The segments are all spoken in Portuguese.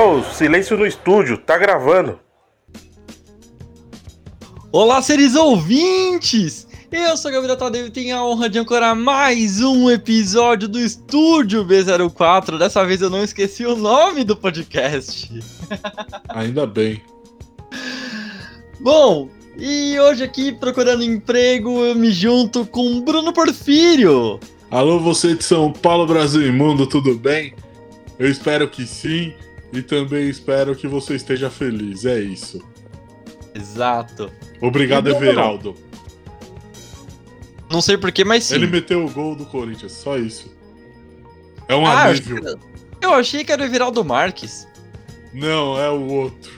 Pessoal, silêncio no estúdio, tá gravando. Olá, seres ouvintes! Eu sou Gabriel Tadeu e tenho a honra de ancorar mais um episódio do Estúdio B04. Dessa vez eu não esqueci o nome do podcast. Ainda bem. Bom, e hoje aqui procurando emprego eu me junto com Bruno Porfírio. Alô, você de São Paulo, Brasil e Mundo, tudo bem? Eu espero que sim e também espero que você esteja feliz. É isso. Exato. Obrigado, Bruno? Everaldo. Não sei porquê, mas sim. Ele meteu o gol do Corinthians, só isso. É um Ah, alívio. eu achei que era o Everaldo Marques. Não, é o outro.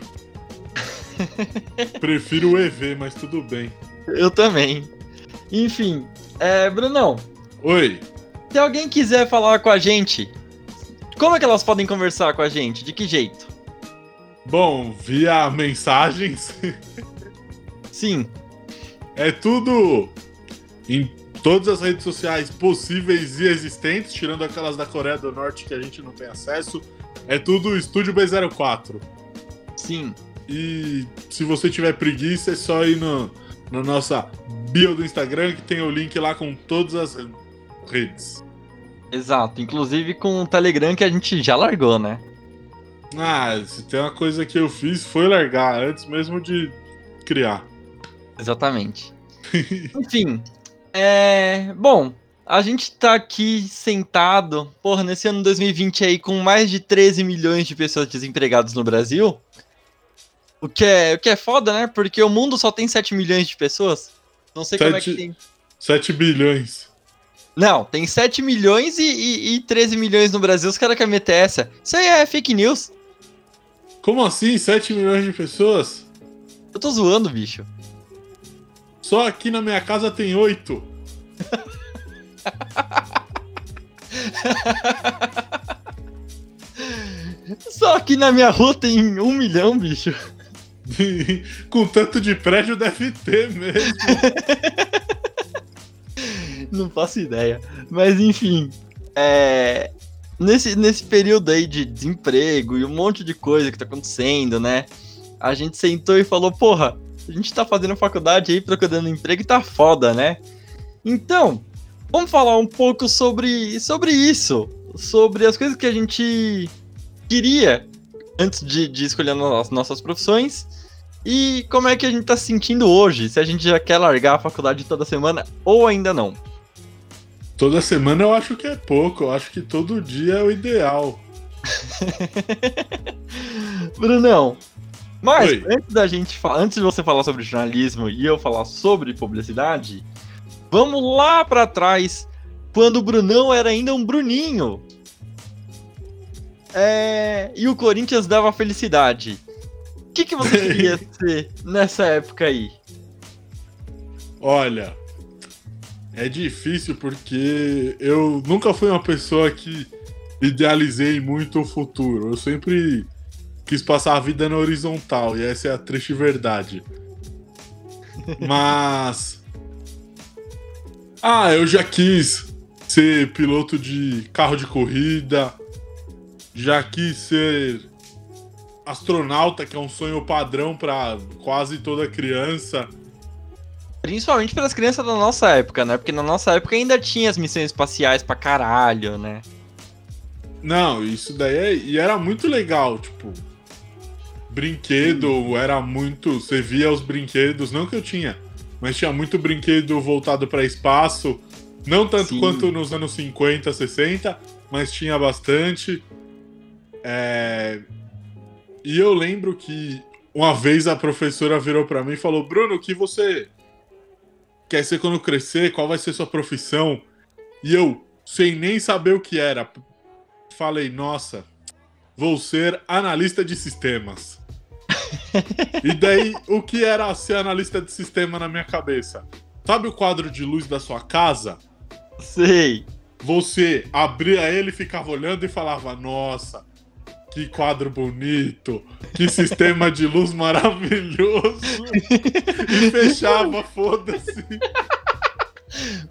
Prefiro o EV, mas tudo bem. Eu também. Enfim, é, Brunão, Oi, se alguém quiser falar com a gente, como é que elas podem conversar com a gente? De que jeito? bom, via mensagens. Sim, É tudo em todas as redes sociais possíveis e existentes, tirando aquelas da Coreia do Norte que a gente não tem acesso. É tudo Estúdio B04. sim. E se você tiver preguiça, é só ir no, na nossa bio do Instagram que tem o link lá com todas as redes. Exato. Inclusive com o Telegram que a gente já largou, né? Ah, se tem uma coisa que eu fiz foi largar antes mesmo de criar. Exatamente. Enfim, é. Bom, a gente tá aqui sentado, porra, nesse ano 2020 aí, com mais de 13 milhões de pessoas desempregadas no Brasil. O que é, o que é foda, né? Porque o mundo só tem 7 milhões de pessoas. Não sei como é que tem. 7 bilhões. Não, tem 7 milhões e, e, e 13 milhões no Brasil. Os caras querem meter essa. Isso aí é fake news. Como assim? 7 milhões de pessoas? Eu tô zoando, bicho. Só aqui na minha casa tem 8. Só aqui na minha rua tem um milhão, bicho. Com tanto de prédio deve ter mesmo. Não faço ideia. Mas enfim, é... nesse, nesse período aí de desemprego e um monte de coisa que tá acontecendo, né? A gente sentou e falou, porra, a gente tá fazendo faculdade aí, procurando emprego e tá foda, né? Então, vamos falar um pouco sobre, sobre isso. Sobre as coisas que a gente queria antes de, de escolher as nossas profissões. E como é que a gente tá se sentindo hoje? Se a gente já quer largar a faculdade toda semana ou ainda não. Toda semana eu acho que é pouco. Eu acho que todo dia é o ideal. Brunão, mas Oi. antes da gente antes de você falar sobre jornalismo e eu falar sobre publicidade, vamos lá pra trás, quando o Brunão era ainda um Bruninho. É, e o Corinthians dava felicidade. O que, que você queria ser nessa época aí? Olha, é difícil porque eu nunca fui uma pessoa que idealizei muito o futuro. Eu sempre quis passar a vida na horizontal e essa é a triste verdade. Mas. Ah, eu já quis ser piloto de carro de corrida, já quis ser astronauta, que é um sonho padrão para quase toda criança. Principalmente pelas crianças da nossa época, né? Porque na nossa época ainda tinha as missões espaciais pra caralho, né? Não, isso daí é, e era muito legal, tipo, brinquedo era muito, você via os brinquedos, não que eu tinha, mas tinha muito brinquedo voltado para espaço, não tanto Sim. quanto nos anos 50, 60, mas tinha bastante. É, E eu lembro que uma vez a professora virou para mim e falou: "Bruno, o que você quer ser quando crescer? Qual vai ser sua profissão?" E eu, sem nem saber o que era, falei, nossa, vou ser analista de sistemas. e daí, o que era ser analista de sistema na minha cabeça? Sabe o quadro de luz da sua casa? Sei. Você abria ele, ficava olhando e falava, nossa, que quadro bonito, que sistema de luz maravilhoso. e fechava, foda-se.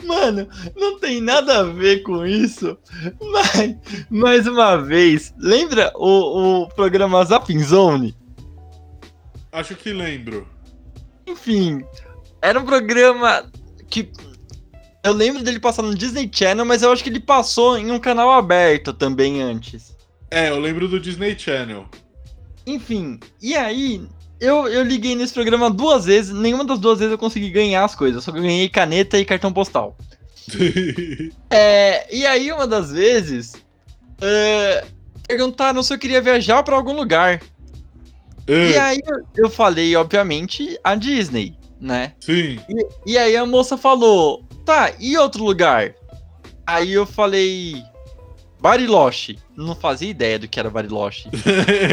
Mano, não tem nada a ver com isso. Mas, mais uma vez, lembra o, o programa Zapping Zone? Acho que lembro. Enfim, era um programa que. Eu lembro dele passar no Disney Channel, mas eu acho que ele passou em um canal aberto também antes. É, eu lembro do Disney Channel. Enfim, e aí, eu, eu liguei nesse programa duas vezes, nenhuma das duas vezes eu consegui ganhar as coisas, só que eu ganhei caneta e cartão postal. É, e aí, uma das vezes, é, perguntaram se eu queria viajar pra algum lugar. E É, aí, eu- eu falei, obviamente, a Disney, né? sim. E, e aí a moça falou, tá, e outro lugar? Aí eu falei, Bariloche. Não fazia ideia do que era Bariloche.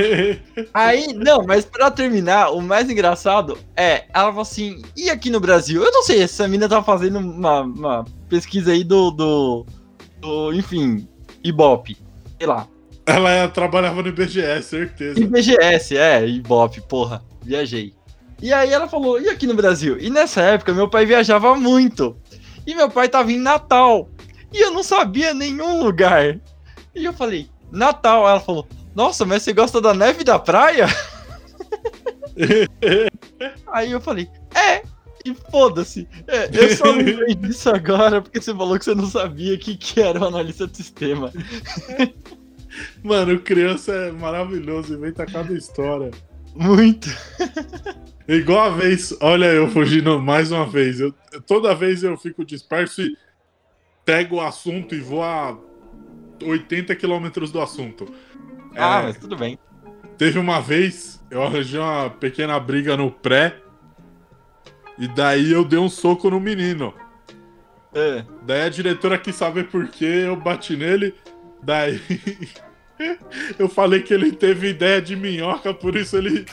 Aí, não, mas pra terminar, o mais engraçado é, ela falou assim, e aqui no Brasil? Eu não sei, essa mina tá fazendo uma, uma pesquisa aí do, do, do, enfim, Ibope, sei lá. Ela trabalhava no IBGE, certeza. IBGS, é, Ibope, porra, viajei. E aí ela falou, e aqui no Brasil? E nessa época, meu pai viajava muito. E meu pai tava em Natal. E eu não sabia nenhum lugar. E eu falei, Natal. Ela falou, nossa, mas você gosta da neve da praia? Aí eu falei, é, e foda-se. É, eu só lembrei disso agora porque você falou que você não sabia o que, que era o analista de sistema. Mano, criança é maravilhoso, inventa cada história. Muito. Igual a vez, olha eu fugindo mais uma vez. Eu, toda vez eu fico disperso e pego o assunto e vou a 80 quilômetros do assunto. Ah, É, mas tudo bem. Teve uma vez, eu arranjei uma pequena briga no pré. E daí eu dei um soco no menino. É. Daí a diretora quis saber por que eu bati nele. Daí eu falei que ele teve ideia de minhoca, por isso ele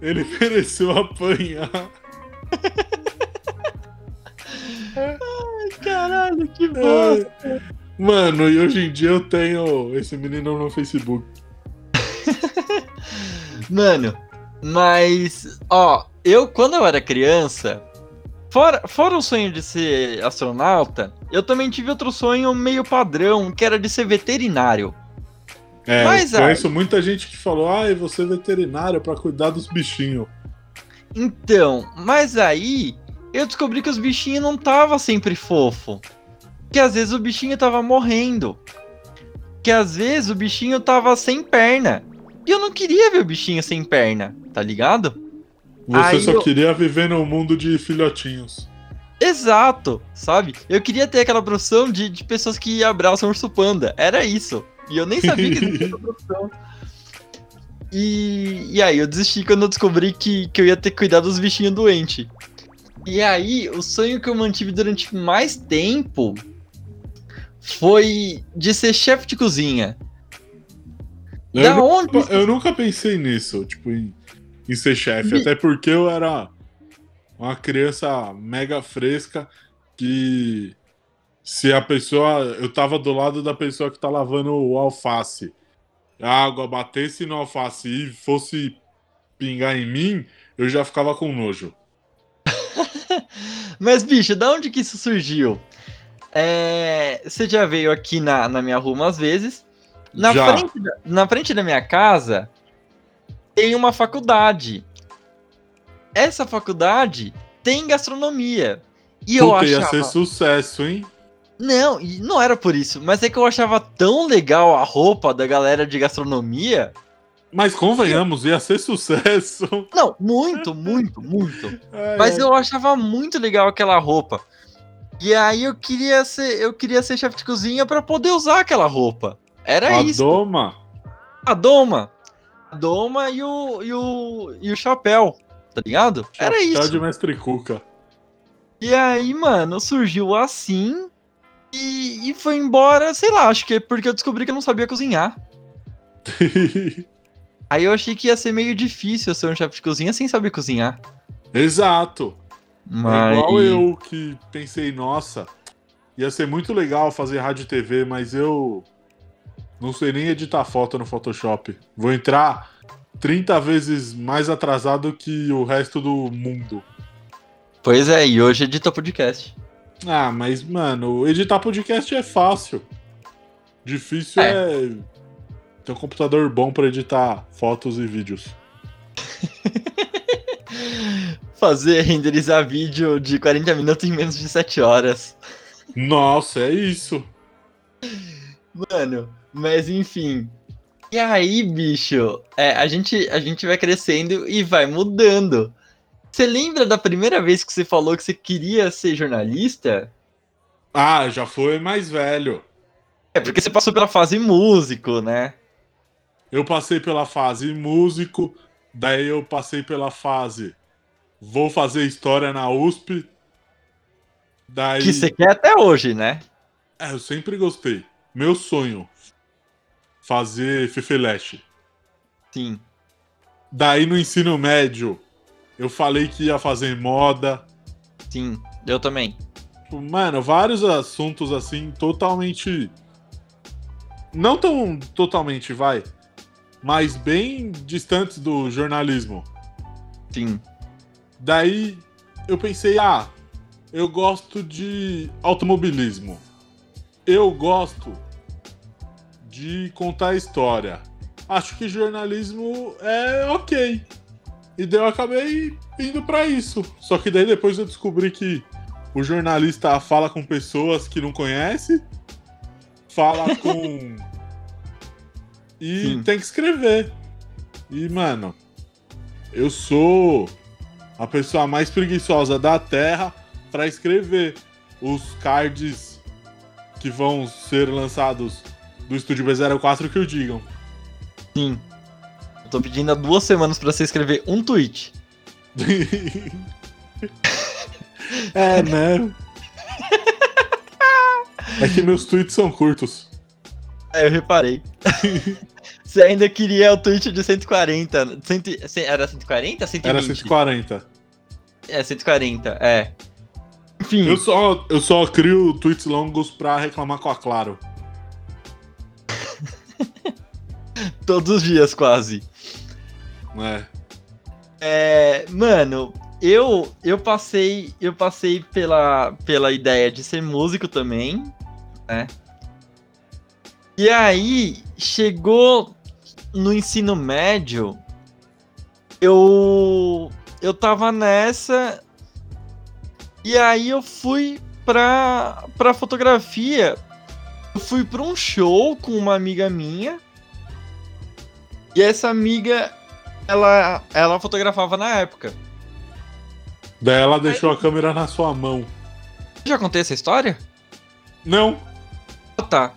ele mereceu apanhar. Caralho, que bosta. Mano, e hoje em dia eu tenho esse menino no Facebook. Mano, mas, ó, eu quando eu era criança, fora, fora o sonho de ser astronauta, eu também tive outro sonho meio padrão, que era de ser veterinário. É, Mas, eu conheço muita gente que falou: ai, você é veterinário pra cuidar dos bichinhos. Então, mas aí eu descobri que os bichinhos não tava sempre fofo. Que às vezes o bichinho tava morrendo. Que às vezes o bichinho tava sem perna. E eu não queria ver o bichinho sem perna, tá ligado? Você Aí só eu- queria viver no mundo de filhotinhos. Exato, sabe? Eu queria ter aquela profissão de, de pessoas que abraçam urso panda. Era isso. E eu nem sabia que existia essa profissão. E, e aí eu desisti quando eu descobri que, que eu ia ter que cuidar dos bichinhos doentes. E aí, o sonho que eu mantive durante mais tempo foi de ser chefe de cozinha. Eu, da nu- onde? eu nunca pensei nisso, tipo, em, em ser chefe. Me- Até porque eu era uma criança mega fresca que se a pessoa. Eu tava do lado da pessoa que tá lavando o alface. A água batesse no alface e fosse pingar em mim, eu já ficava com nojo. Mas, bicho, da onde que isso surgiu? É, Você já veio aqui na, na minha rua umas vezes. Na Já. frente, da, na frente da minha casa tem uma faculdade. Essa faculdade tem gastronomia. E eu Puta, ia achava. ser sucesso, hein? Não, não era por isso, mas é que eu achava tão legal a roupa da galera de gastronomia. Mas convenhamos, ia ser sucesso. Não, muito, muito, muito. Mas eu achava muito legal aquela roupa. E aí eu queria ser, eu queria ser chefe de cozinha pra poder usar aquela roupa. Era a isso. doma. A doma. A doma e o, e o, e o chapéu, tá ligado? Era Chapéu isso. de mestre Cuca. E aí, mano, surgiu assim e, e foi embora, sei lá, acho que é porque eu descobri que eu não sabia cozinhar. Aí eu achei que ia ser meio difícil ser um chefe de cozinha sem saber cozinhar. Exato. Mas... É igual eu que pensei, nossa, ia ser muito legal fazer rádio e TV, mas eu não sei nem editar foto no Photoshop. Vou entrar 30 vezes mais atrasado que o resto do mundo. Pois é, e hoje edita podcast. Ah, mas, mano, editar podcast é fácil. Difícil é, É. ter um computador bom pra editar fotos e vídeos. Fazer renderizar vídeo de 40 minutos em menos de 7 horas. Nossa, é isso. Mano, mas enfim. E aí, bicho, é, a, gente, a gente vai crescendo e vai mudando. Você lembra da primeira vez que você falou que você queria ser jornalista? Ah, já foi mais velho. É porque você passou pela fase músico, né? Eu passei pela fase músico, daí eu passei pela fase vou fazer história na USP. Daí. Que você quer até hoje, né? É, eu sempre gostei. Meu sonho. Fazer Fefeleche. Sim. Daí no ensino médio, eu falei que ia fazer moda. Sim, eu também. Tipo, Mano, vários assuntos assim, totalmente. Não tão totalmente, vai. Mas bem distantes do jornalismo. Sim. Daí eu pensei, ah, eu gosto de automobilismo. Eu gosto de contar história. Acho que jornalismo é ok. E daí eu acabei indo pra isso. Só que daí depois eu descobri que o jornalista fala com pessoas que não conhece, fala com. e Sim. tem que escrever. E, mano, eu sou a pessoa mais preguiçosa da Terra pra escrever os cards que vão ser lançados do Estúdio B04 que o digam. Sim. Eu tô pedindo há duas semanas pra você escrever um tweet. é, né? É que meus tweets são curtos. É, eu reparei. você ainda queria o tweet de 140. Cento, era 140? 120? Era 140. É, 140, é. Enfim, Eu só, eu só crio tweets longos pra reclamar com a Claro. todos os dias quase. né? É, mano, eu eu passei eu passei pela, pela ideia de ser músico também, né? E aí chegou no ensino médio, eu eu tava nessa e aí eu fui pra para fotografia. Eu fui pra um show com uma amiga minha. E essa amiga ela, ela fotografava na época. Daí ela deixou a câmera na sua mão. Já contei essa história? Não! Ah, tá.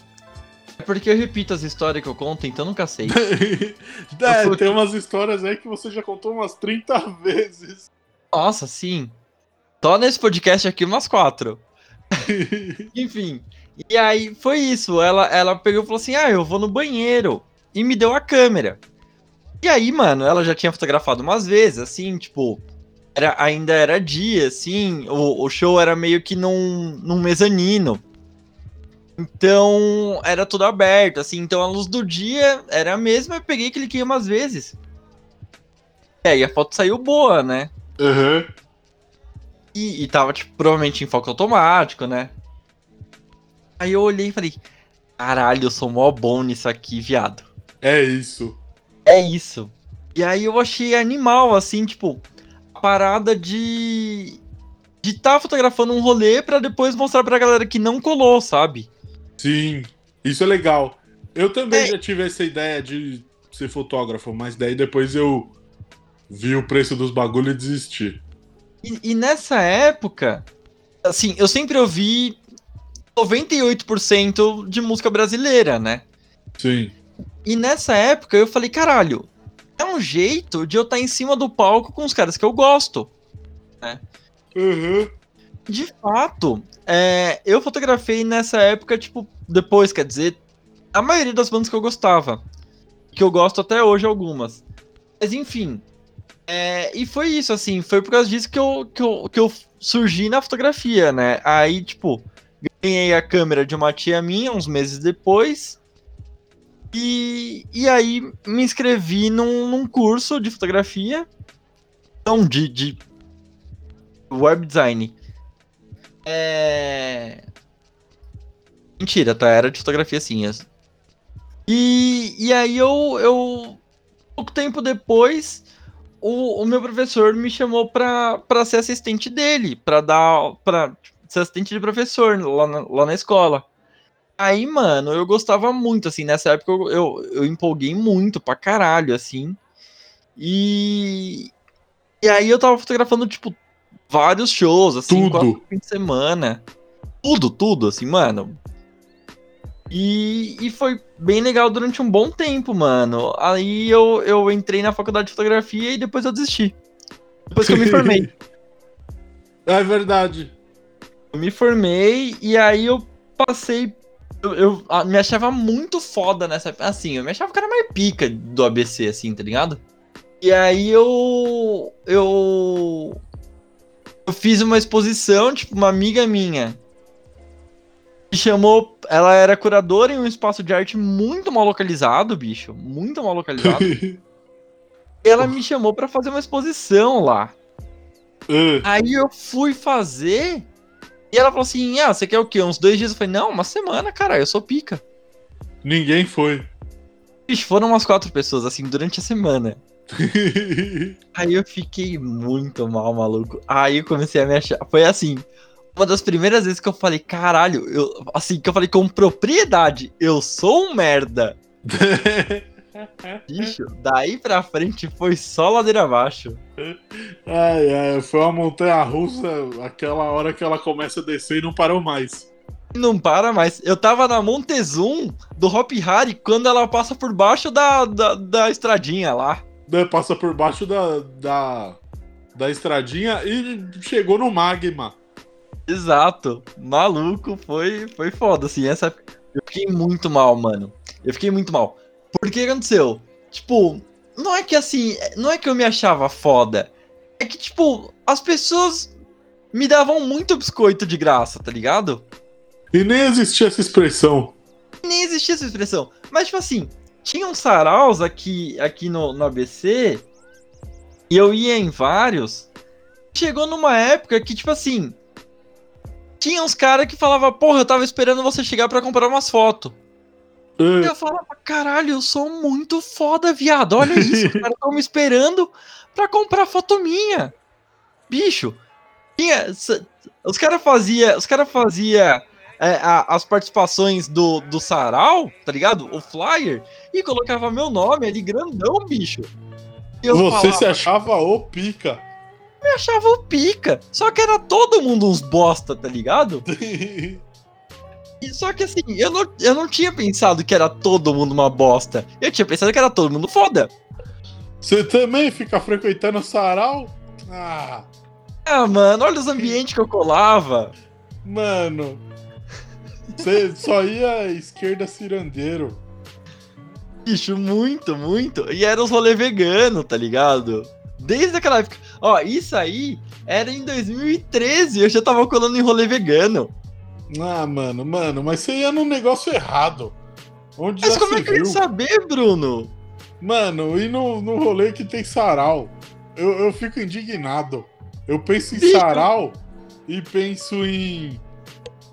É porque eu repito as histórias que eu conto, então nunca sei. é, fui- tem umas histórias aí que você já contou umas 30 vezes. Nossa, sim. Só nesse podcast aqui umas quatro. Enfim. E aí foi isso. Ela, ela pegou e falou assim: Ah, eu vou no banheiro. E me deu a câmera. E aí, mano, ela já tinha fotografado umas vezes, assim, tipo. Era, ainda era dia, assim. O, o show era meio que num, num mezanino. Então, era tudo aberto, assim. Então, a luz do dia era a mesma. Eu peguei e cliquei umas vezes. E aí, a foto saiu boa, né? Aham. E, e tava, tipo, provavelmente em foco automático, né? Aí eu olhei e falei, caralho, eu sou mó bom nisso aqui, viado. É isso. É isso. E aí eu achei animal, assim, tipo, a parada de. de tá fotografando um rolê pra depois mostrar pra galera que não colou, sabe? Sim, isso é legal. Eu também É. já tive essa ideia de ser fotógrafo, mas daí depois eu vi o preço dos bagulho e desisti. E, e nessa época, assim, eu sempre ouvi 98% de música brasileira, né? Sim. E nessa época eu falei, caralho, é um jeito de eu estar em cima do palco com os caras que eu gosto. Uhum. De fato, é, eu fotografei nessa época, tipo, depois, quer dizer, a maioria das bandas que eu gostava. Que eu gosto até hoje algumas. Mas enfim. é, e foi isso, assim, foi por causa disso que eu, que, eu, que eu surgi na fotografia, né? Aí, tipo, ganhei a câmera de uma tia minha uns meses depois. E, e aí me inscrevi num, num curso de fotografia. Não, de, de web design. É. Mentira, tá? Era de fotografia sim. E, e aí eu, eu. Pouco tempo depois, o, o meu professor me chamou pra, pra ser assistente dele, pra dar. pra ser assistente de professor lá na, lá na escola. Aí, mano, eu gostava muito, assim, nessa época eu, eu, eu empolguei muito pra caralho, assim. E. E aí eu tava fotografando, tipo, vários shows, assim, Tudo. quatro fim de semana. Tudo, tudo, assim, mano. E, e foi bem legal durante um bom tempo, mano. Aí eu, eu entrei na faculdade de fotografia e depois eu desisti. Depois que eu me formei. É verdade. Eu me formei e aí eu passei. Eu, eu, ah, me achava muito foda nessa. Assim, eu me achava que era mais pica do ABC, assim, tá ligado? E aí eu. Eu. Eu fiz uma exposição, tipo, uma amiga minha. Me chamou. Ela era curadora em um espaço de arte muito mal localizado, bicho. Muito mal localizado. e ela me chamou pra fazer uma exposição lá. Ah, Aí eu fui fazer. E ela falou assim: Ah, você quer o quê? Uns dois dias? Eu falei: Não, uma semana, cara, eu sou pica. Ninguém foi. Bicho, foram umas quatro pessoas, assim, durante a semana. Aí eu fiquei muito mal, maluco. Aí eu comecei a me achar. Foi assim. Uma das primeiras vezes que eu falei, caralho, eu, assim, que eu falei com propriedade, eu sou um merda. Bicho, daí pra frente foi só ladeira abaixo. ai, ai, foi uma montanha russa, aquela hora que ela começa a descer e não parou mais. Não para mais. Eu tava na Montezum do Hop Harry quando ela passa por baixo da, da, da estradinha lá. Né, Passa por baixo da, da, da estradinha e chegou no magma. Exato. Maluco, foi, foi foda, assim. Essa... Eu fiquei muito mal, mano. Eu fiquei muito mal. Por que aconteceu? Tipo, não é que assim, não é que eu me achava foda. É que, tipo, as pessoas me davam muito biscoito de graça, tá ligado? E nem existia essa expressão. nem existia essa expressão. Mas, tipo assim, tinha uns saraus aqui, aqui no, no ABC, e eu ia em vários. Chegou numa época que, tipo assim, tinha uns caras que falavam, porra, eu tava esperando você chegar pra comprar umas fotos. E Ah, eu falava, caralho, eu sou muito foda, viado. Olha isso, os caras estão me esperando pra comprar foto minha. Bicho, tinha, os caras fazia, os cara fazia é, a- as participações do, do sarau, tá ligado? O flyer, e colocava meu nome ali grandão, bicho. Você falava, se achava o pica. me achava o pica. Só que era todo mundo uns bosta, tá ligado? E só que assim, eu não, eu não tinha pensado que era todo mundo uma bosta. Eu tinha pensado que era todo mundo foda. Você também fica frequentando o sarau? Ah, Ah, mano, olha os ambientes que eu colava. mano. Você só ia esquerda cirandeiro. Bicho, muito, muito. E era os rolê vegano, tá ligado? Desde aquela época. Ó, isso aí era em 2013. Eu já tava colando em rolê vegano. Ah, mano, mano, mas você ia num negócio errado. Onde Mas como é que eu ia saber, Bruno? Mano, e no, no rolê que tem sarau? Eu, eu fico indignado. Eu penso em Bicho. sarau e penso em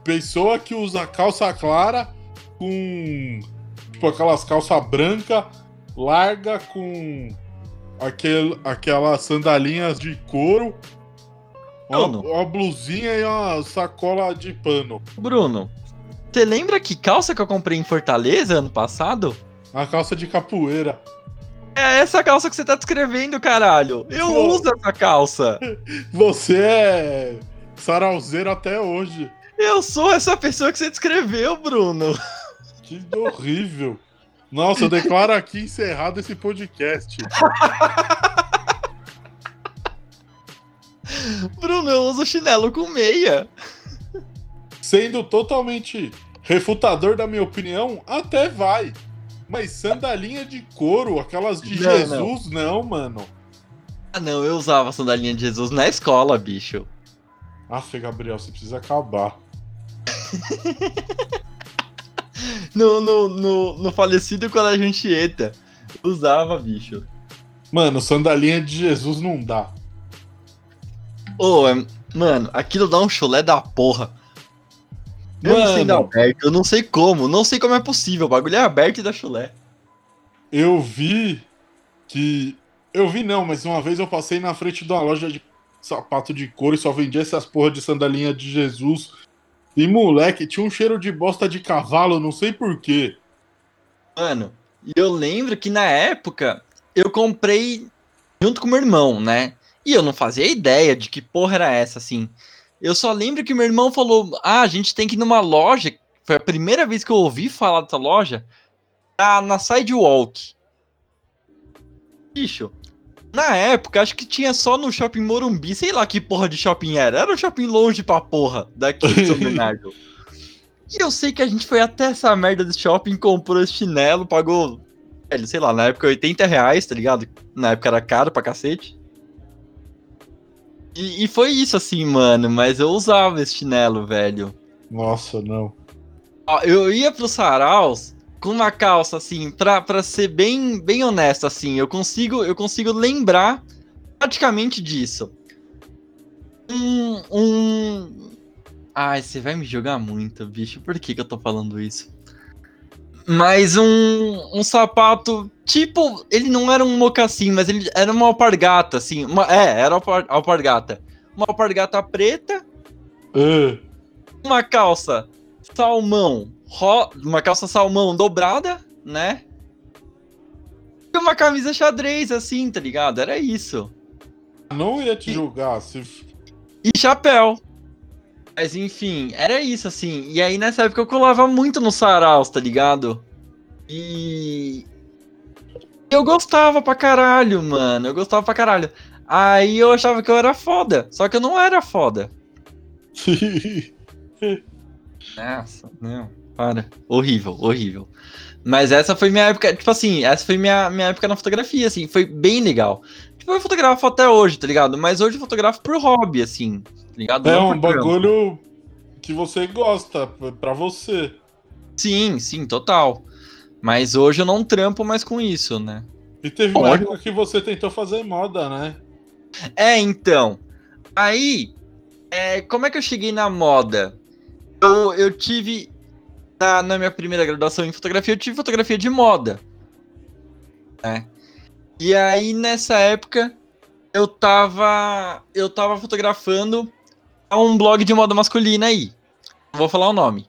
pessoa que usa calça clara com tipo aquelas calças branca larga com aquel, aquelas sandalinhas de couro, uma, Bruno. uma blusinha e uma sacola de pano. Bruno, você lembra que calça que eu comprei em Fortaleza ano passado? Uma calça de capoeira. É essa calça que você tá descrevendo, caralho. Eu Pô. uso essa calça. Você é sarauzeiro até hoje. Eu sou essa pessoa que você descreveu, Bruno. Que horrível. Nossa, eu declaro aqui encerrado esse podcast. Bruno, eu uso chinelo com meia. Sendo totalmente refutador da minha opinião, até vai. Mas sandalinha de couro, aquelas de Não, Jesus, não. mano. Ah, não, eu usava sandalinha de Jesus na escola, bicho. Aff, Gabriel, você precisa acabar. No, no, no, no falecido Colégio Anchieta. Usava, bicho. Mano, sandalinha de Jesus não dá. Ô, é- Mano, aquilo dá um chulé da porra. Mano. sendo aberto, eu não sei como, não sei como é possível. O bagulho é aberto e dá chulé. Eu vi que. Eu vi não, mas uma vez eu passei na frente de uma loja de sapato de couro e só vendia essas porra de sandalinha de Jesus. E moleque, tinha um cheiro de bosta de cavalo, não sei porquê. Mano, e eu lembro que na época eu comprei junto com meu irmão, né? E eu não fazia ideia de que porra era essa, assim. Eu só lembro que meu irmão falou: ah, a gente tem que ir numa loja. Foi a primeira vez que eu ouvi falar dessa loja. Na, na Sidewalk. Bicho, na época, acho que tinha só no shopping Morumbi, sei lá que porra de shopping era. Era um shopping longe pra porra daqui de São Bernardo. E eu sei que a gente foi até essa merda do shopping, comprou esse chinelo, pagou, velho, sei lá, na época 80 reais, tá ligado? Na época era caro pra cacete. E, e foi isso assim, mano, mas eu usava esse chinelo, velho. Nossa, não. Eu ia pro Saraus com uma calça, assim, pra, pra ser bem, bem honesto, assim, eu consigo, eu consigo lembrar praticamente disso. Um, um... Ai, você vai me jogar muito, bicho, por que que eu tô falando isso? Mas um, um sapato, tipo, ele não era um mocassim, mas ele era uma alpargata, assim, uma, é, era alpar, alpargata. Uma alpargata preta, Ah, uma calça salmão, ro- uma calça salmão dobrada, né? E uma camisa xadrez, assim, tá ligado? Era isso. não ia te julgar. Se... E chapéu. Mas enfim, era isso, assim. E aí nessa época eu colava muito no Saraus, tá ligado? E. Eu gostava pra caralho, mano. Eu gostava pra caralho. Aí eu achava que eu era foda. Só que eu não era foda. Nossa, não, para. Horrível, horrível. Mas essa foi minha época, tipo assim, essa foi minha, minha época na fotografia, assim, foi bem legal. Tipo, eu fotografo até hoje, tá ligado? Mas hoje eu fotografo por hobby, assim, tá ligado? é um bagulho que você gosta, pra você. Sim, sim, total. Mas hoje eu não trampo mais com isso, né? E teve uma época que você tentou fazer moda, né? É, então. Aí, é, como é que eu cheguei na moda? Eu, eu tive. Na, na minha primeira graduação em fotografia, eu tive fotografia de moda. né? E aí, nessa época, eu tava. Eu tava fotografando a um blog de moda masculina aí. Não vou falar o nome.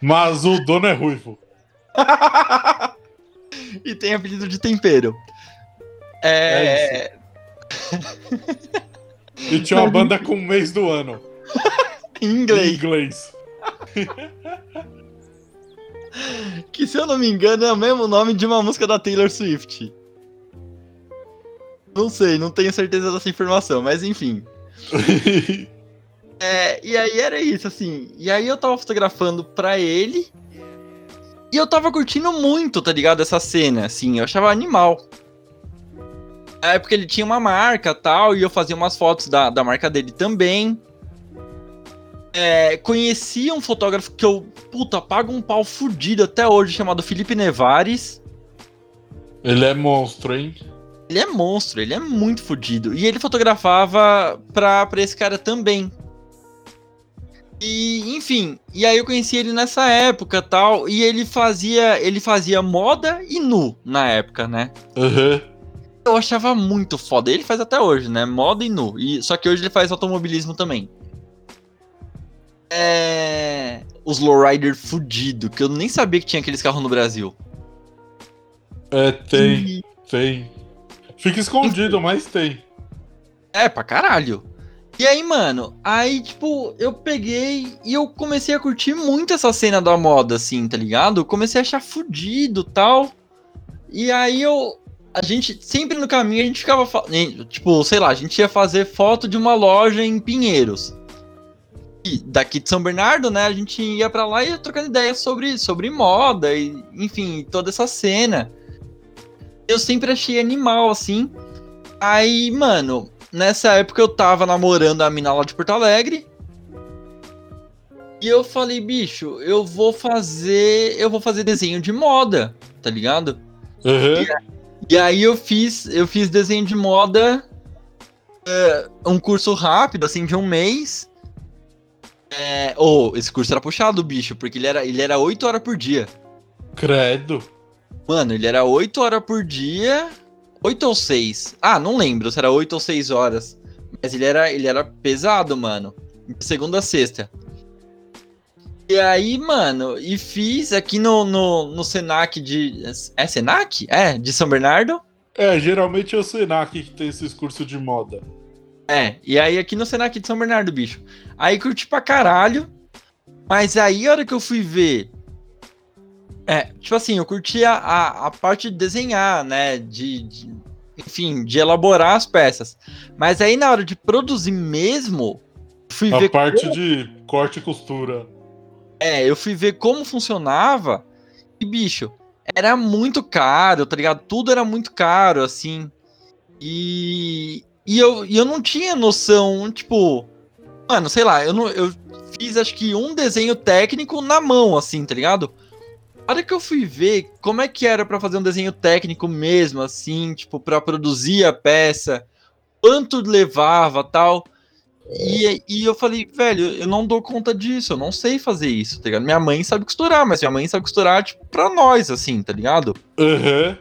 Mas o dono é ruivo. e tem apelido de tempero. É. E tinha uma banda com o mês do ano. em Em inglês. Que se eu não me engano é o mesmo nome de uma música da Taylor Swift. Não sei, não tenho certeza dessa informação, mas enfim. É, e aí era isso, assim. E aí eu tava fotografando pra ele. E eu tava curtindo muito, tá ligado? Essa cena, assim. Eu achava animal. Na época ele tinha uma marca tal, e eu fazia umas fotos da, da marca dele também. É, conheci um fotógrafo que eu, puta, pago um pau fudido até hoje, chamado Felipe Nevares. Ele é monstro, hein? Ele é monstro, ele é muito fudido. E ele fotografava pra, pra esse cara também. E, enfim, e aí eu conheci ele nessa época tal. E ele fazia. Ele fazia moda e nu na época, né? Aham. Eu achava muito foda. Ele faz até hoje, né? Moda e nu. E, só que hoje ele faz automobilismo também. É. Os lowrider fudido, que eu nem sabia que tinha aqueles carros no Brasil. É, tem, E- tem. Fica escondido, mas tem. É, pra caralho. E aí, mano, aí, tipo, eu peguei e eu comecei a curtir muito essa cena da moda, assim, tá ligado? Eu comecei a achar fudido tal. E aí eu. A gente, sempre no caminho, a gente ficava. Tipo, sei lá, a gente ia fazer foto de uma loja em Pinheiros. E daqui de São Bernardo, né? A gente ia pra lá e ia trocando ideias sobre, sobre moda e, enfim, toda essa cena. Eu sempre achei animal, assim. Aí, mano, nessa época eu tava namorando a mina lá de Porto Alegre. E eu falei, bicho, eu vou fazer. Eu vou fazer desenho de moda, tá ligado? Aham. E aí eu fiz, eu fiz desenho de moda é, um curso rápido, assim, de um mês. É, ou esse curso era puxado, bicho, porque ele era, ele era 8 horas por dia. Credo. Mano, ele era 8 horas por dia. 8 ou 6. Ah, não lembro se era 8 ou 6 horas. Mas ele era, ele era pesado, mano. Segunda a sexta. E aí, mano, e fiz aqui no, no, no Senac de. É Senac? É, de São Bernardo. É, geralmente é o Senac que tem esses cursos de moda. É, e aí aqui no Senac de São Bernardo, bicho. Aí curti pra caralho. Mas aí, a hora que eu fui ver. É, tipo assim, eu curti a, a, a parte de desenhar, né? De, de, Enfim, de elaborar as peças. Mas aí, na hora de produzir mesmo. Fui a ver parte como... de corte e costura. É, eu fui ver como funcionava. E, bicho, era muito caro, tá ligado? Tudo era muito caro, assim. E, e, eu, e eu não tinha noção, tipo. Mano, sei lá, eu, não, eu fiz acho que um desenho técnico na mão, assim, tá ligado? A hora que eu fui ver como é que era para fazer um desenho técnico mesmo, assim, tipo, para produzir a peça, quanto levava tal. E, e eu falei, velho, eu não dou conta disso, eu não sei fazer isso, tá ligado? Minha mãe sabe costurar, mas minha mãe sabe costurar, tipo, pra nós, assim, tá ligado? Uhum.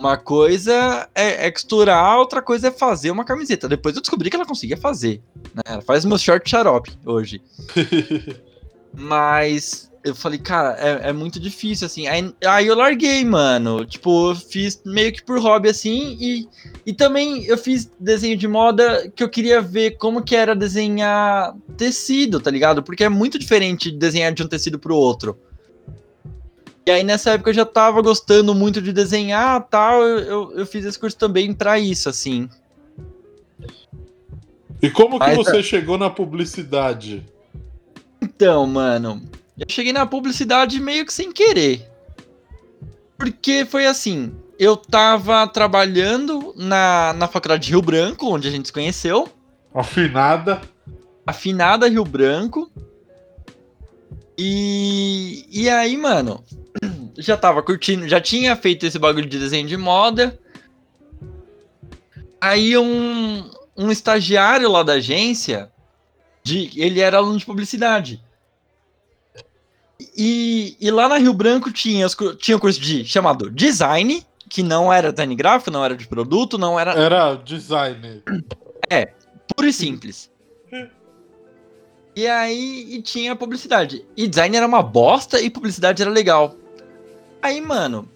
Uma coisa é, é, costurar, outra coisa é fazer uma camiseta. Depois eu descobri que ela conseguia fazer. Né? Ela faz meu short xarope hoje. Mas eu falei, cara, é, é muito difícil, assim. Aí, aí, eu larguei, mano. Tipo, eu fiz meio que por hobby, assim. E, e também eu fiz desenho de moda que eu queria ver como que era desenhar tecido, tá ligado? Porque é muito diferente desenhar de um tecido pro outro. E aí nessa época eu já tava gostando muito de desenhar tal. Eu, eu, eu fiz esse curso também para isso, assim. E como que Mas, você é... chegou na publicidade? Então, mano, eu cheguei na publicidade meio que sem querer. Porque foi assim, eu tava trabalhando na, na faculdade de Rio Branco, onde a gente se conheceu. Afinada. Afinada Rio Branco. E, e aí, mano, já tava curtindo, já tinha feito esse bagulho de desenho de moda. Aí um, um estagiário lá da agência, de, ele era aluno de publicidade. E, e lá na Rio Branco tinha, tinha o curso de chamado Design, que não era design gráfico, não era de produto, não era. Era design. É, puro e simples. E aí e tinha publicidade. E design era uma bosta e publicidade era legal. Aí, mano,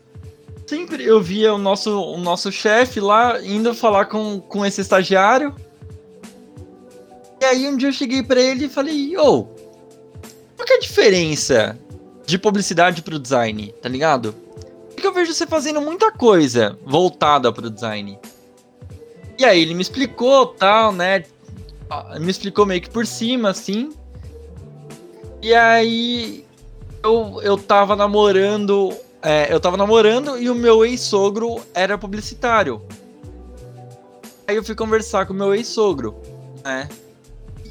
sempre eu via o nosso, o nosso chefe lá indo falar com, com esse estagiário. E aí um dia eu cheguei para ele e falei, ô, qual que é a diferença de publicidade pro design, tá ligado? Porque eu vejo você fazendo muita coisa voltada pro design. E aí ele me explicou, tal, né? Me explicou meio que por cima, assim. E aí eu, eu tava namorando. É, eu tava namorando e o meu ex-sogro era publicitário. Aí eu fui conversar com o meu ex-sogro, né?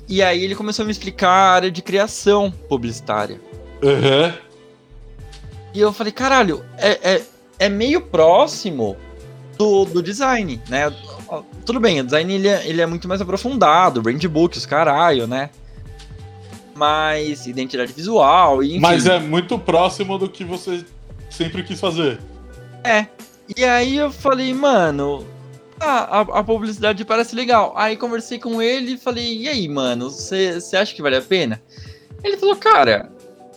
E aí ele começou a me explicar a área de criação publicitária. Uhum. E eu falei, caralho, é, é, é meio próximo do, do design, né? Tudo bem, o design ele é, ele é muito mais aprofundado, brand book, os caralho, né? Mas identidade visual, enfim. Mas é muito próximo do que você sempre quis fazer. É. E aí eu falei, mano, a, a, publicidade parece legal. Aí conversei com ele e falei, e aí, mano, você acha que vale a pena? Ele falou, cara,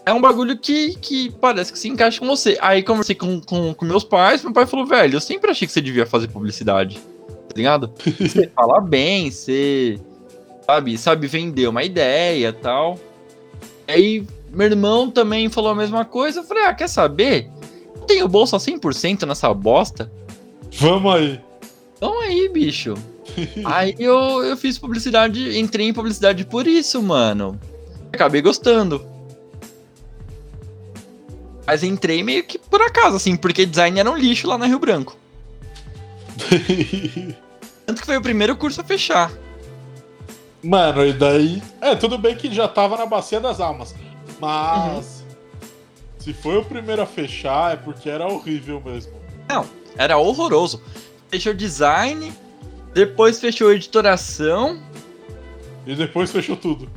é um bagulho que, que parece que se encaixa com você. Aí conversei com, com, com meus pais, meu pai falou, velho, eu sempre achei que você devia fazer publicidade. Tá ligado? Você fala bem, você sabe, sabe vender uma ideia tal. Aí meu irmão também falou a mesma coisa. Eu falei, ah, quer saber? Tenho bolsa 100% nessa bosta. Vamos aí. Vamos aí, bicho. aí eu, eu fiz publicidade, entrei em publicidade por isso, mano. Acabei gostando. Mas entrei meio que por acaso, assim, porque design era um lixo lá na Rio Branco. Tanto que foi o primeiro curso a fechar. Mano, e daí. É, tudo bem que já tava na Bacia das Almas. Mas. Uhum. Se foi o primeiro a fechar, é porque era horrível mesmo. Não, era horroroso fechou design, Depois fechou editoração. E depois fechou tudo.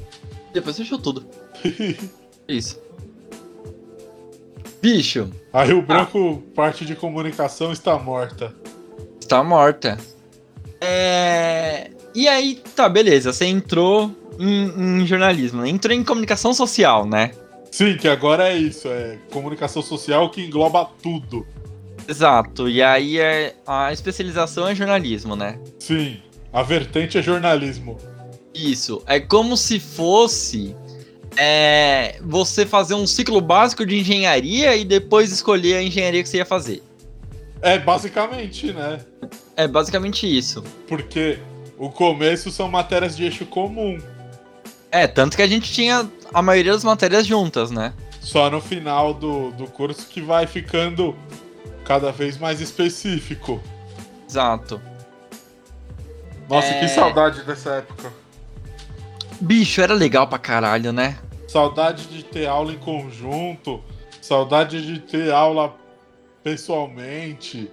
Depois fechou tudo. Isso. Bicho. A Rio Branco, ah. parte de comunicação, está morta. Está morta. É... E aí, tá, beleza. Você entrou em, em jornalismo, né? entrou em comunicação social, né? Sim, que agora é isso, é comunicação social que engloba tudo. Exato, e aí é, a especialização é jornalismo, né? Sim, a vertente é jornalismo. Isso, é como se fosse é, você fazer um ciclo básico de engenharia e depois escolher a engenharia que você ia fazer. É, basicamente, né? É basicamente isso. Porque o começo são matérias de eixo comum. É, tanto que a gente tinha a maioria das matérias juntas, né? Só no final do, do curso que vai ficando cada vez mais específico. Exato. Nossa, é... que saudade dessa época. Bicho, era legal pra caralho, né? Saudade de ter aula em conjunto, saudade de ter aula pessoalmente.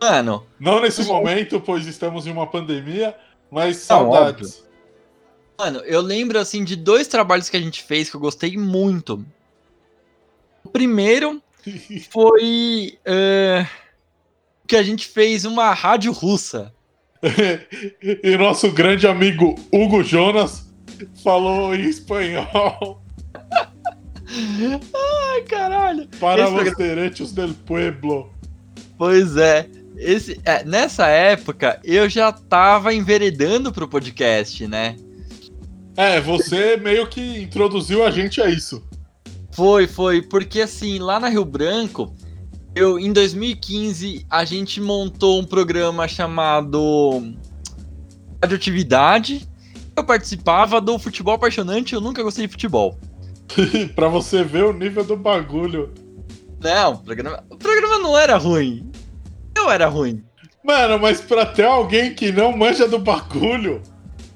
Mano. Não nesse momento, pois estamos em uma pandemia, mas saudades. Não, Mano, eu lembro assim de dois trabalhos que a gente fez que eu gostei muito. O primeiro foi uh, que a gente fez uma rádio russa. e nosso grande amigo Hugo Jonas falou em espanhol. Ai, caralho. Para Esse los derechos del pueblo. Pois é. Esse, é, nessa época, eu já tava enveredando pro podcast, né? É, você meio que introduziu a gente a isso. Foi, foi, porque assim, lá na Rio Branco, eu em 2015 a gente montou um programa chamado Radioatividade. Eu participava do futebol apaixonante, eu nunca gostei de futebol. pra você ver o nível do bagulho. Não, o programa, o programa não era ruim. Eu era ruim. Mano, mas pra ter alguém que não manja do bagulho.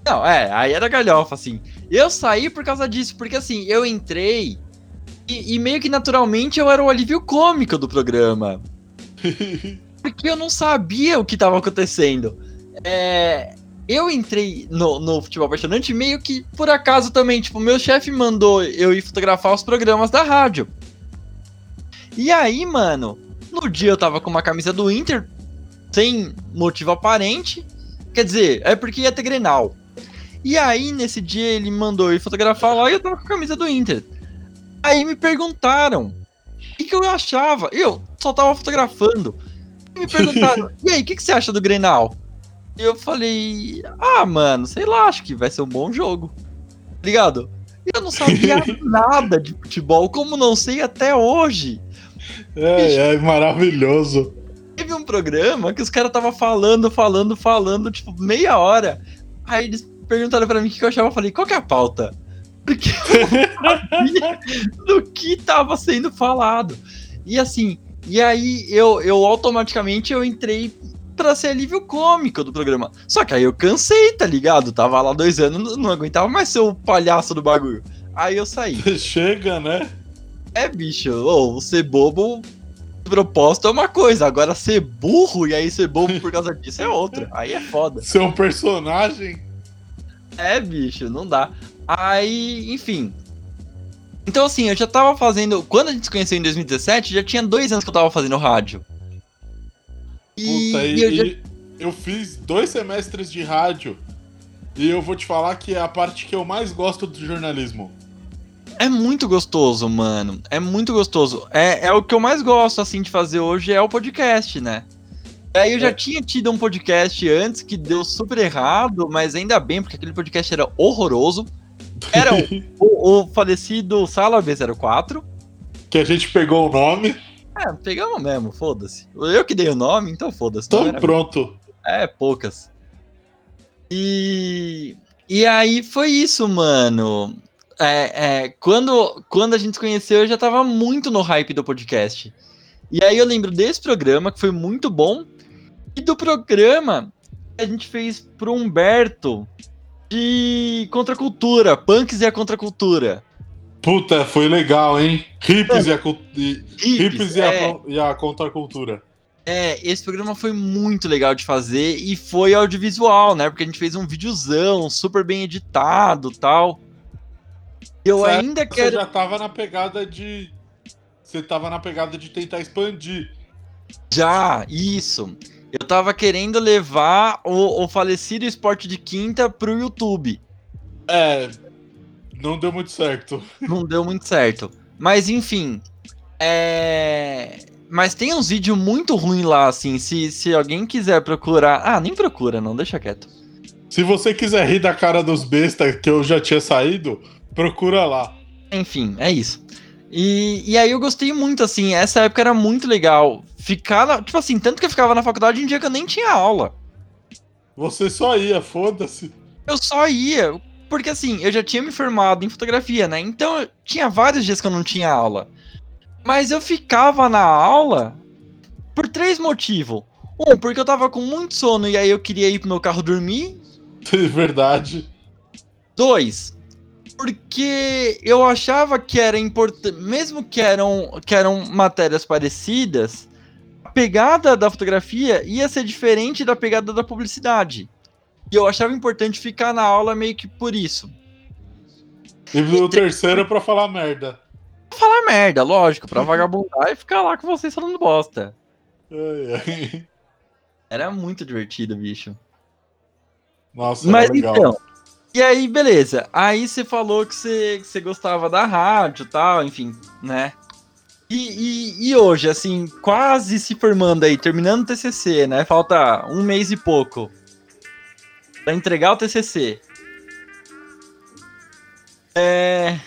Não, é, aí era galhofa, assim. Eu saí por causa disso, porque assim, eu entrei e, e, meio que naturalmente eu era o alívio cômico do programa. Porque eu não sabia o que estava acontecendo. É, eu entrei no, no futebol apaixonante meio que por acaso também. Tipo, meu chefe mandou eu ir fotografar os programas da rádio. E aí, mano, no dia eu tava com uma camisa do Inter, sem motivo aparente. Quer dizer, é porque ia ter Grenal. E aí, nesse dia, ele mandou eu ir fotografar lá e eu tava com a camisa do Inter. Aí me perguntaram o que, que eu achava. Eu só tava fotografando. E me perguntaram, e aí, o que, que você acha do Grenal? E eu falei, ah, mano, sei lá, acho que vai ser um bom jogo. Ligado? Eu não sabia nada de futebol, como não sei até hoje. É, é maravilhoso. Teve um programa que os caras tava falando, falando, falando, tipo, meia hora. Aí eles perguntaram para mim o que eu achava. Eu falei, qual que é a pauta? Porque eu sabia do que estava sendo falado. E assim, e aí eu, eu automaticamente eu entrei pra ser alívio cômico do programa. Só que aí eu cansei, tá ligado? Tava lá dois anos, não aguentava mais ser o palhaço do bagulho. Aí eu saí. Chega, né? É, bicho, ou ser bobo propósito é uma coisa, agora ser burro e aí ser bobo por causa disso é outra. Aí é foda. Ser um personagem. É, bicho, não dá. Aí, enfim. Então, assim, eu já tava fazendo. Quando a gente se conheceu em 2017, já tinha dois anos que eu tava fazendo rádio. E, Puta, e, eu, já... eu fiz dois semestres de rádio. E eu vou te falar que é a parte que eu mais gosto do jornalismo. É muito gostoso, mano. É muito gostoso. É, é o que eu mais gosto, assim, de fazer hoje é o podcast, né? Aí eu já é. tinha tido um podcast antes que deu super errado, mas ainda bem, porque aquele podcast era horroroso. Era o, o, falecido Sala B04. Que a gente pegou o nome. É, pegamos mesmo, foda-se. Eu que dei o nome, então foda-se. Então pronto. É, poucas. E. E aí foi isso, mano. É, é, quando, quando a gente se conheceu, eu já tava muito no hype do podcast. E aí eu lembro desse programa, que foi muito bom, e do programa que a gente fez pro Humberto, de contracultura, punks e a contracultura. Puta, foi legal, hein? Hips, é. e, a, e, hippies, hippies é. e, a, e a contracultura. É, esse programa foi muito legal de fazer e foi audiovisual, né? Porque a gente fez um videozão super bem editado tal. Eu Certo, ainda Você quero. já tava na pegada de. Você tava na pegada de tentar expandir. Já, isso. Eu tava querendo levar o, o falecido esporte de quinta pro YouTube. É. Não deu muito certo. Não deu muito certo. Mas enfim. É. Mas tem uns vídeos muito ruins lá, assim. Se, se alguém quiser procurar. Ah, nem procura, não, deixa quieto. Se você quiser rir da cara dos bestas que eu já tinha saído, procura lá. Enfim, é isso. E, e aí eu gostei muito, assim. Essa época era muito legal. Ficar. na- Tipo assim, tanto que eu ficava na faculdade um dia que eu nem tinha aula. Você só ia, foda-se. Eu só ia. Porque assim, eu já tinha me formado em fotografia, né? Então tinha vários dias que eu não tinha aula. Mas eu ficava na aula por três motivos. Um, porque eu tava com muito sono e aí eu queria ir pro meu carro dormir. Verdade. Dois, porque eu achava que era importante, mesmo que eram, que eram matérias parecidas, a pegada da fotografia ia ser diferente da pegada da publicidade. E eu achava importante ficar na aula meio que por isso. E o terceiro pra falar merda. Falar merda, lógico, pra vagabundar e ficar lá com vocês falando bosta. Ai, ai. Era muito divertido, bicho. Nossa, Mas legal. então. E aí, beleza. Aí você falou que você, que você gostava da rádio e tal, enfim, né? E, e, e hoje, assim, quase se formando aí, terminando o TCC, né? Falta um mês e pouco pra entregar o TCC. É.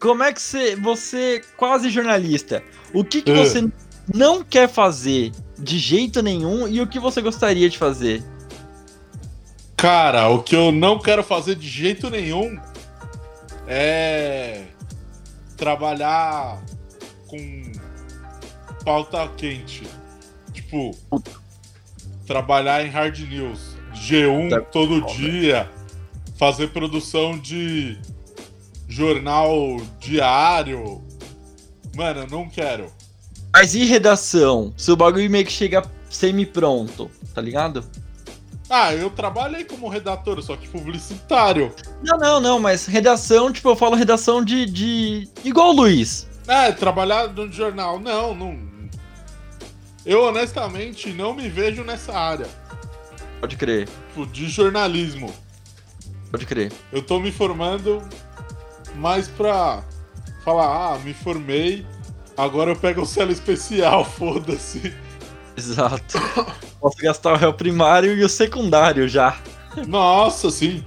Como é que você. Você, quase jornalista, o que, que É. você não quer fazer de jeito nenhum e o que você gostaria de fazer? Cara, o que eu não quero fazer de jeito nenhum é trabalhar com pauta quente. Tipo, trabalhar em hard news. G1 Tá todo bom, dia. Fazer produção de jornal diário. Mano, eu não quero. Mas e redação? Seu bagulho meio que chega semi-pronto, tá ligado? Ah, eu trabalhei como redator, só que publicitário. Não, não, não, mas redação, tipo, eu falo redação de. de... igual o Luiz. É, trabalhar no jornal. Não, não. Eu honestamente não me vejo nessa área. Pode crer, Tipo, de jornalismo. pode crer. Eu tô me formando mais pra falar, ah, me formei, agora eu pego o celo especial, foda-se. Exato. Posso gastar o réu primário e o secundário já. Nossa, sim.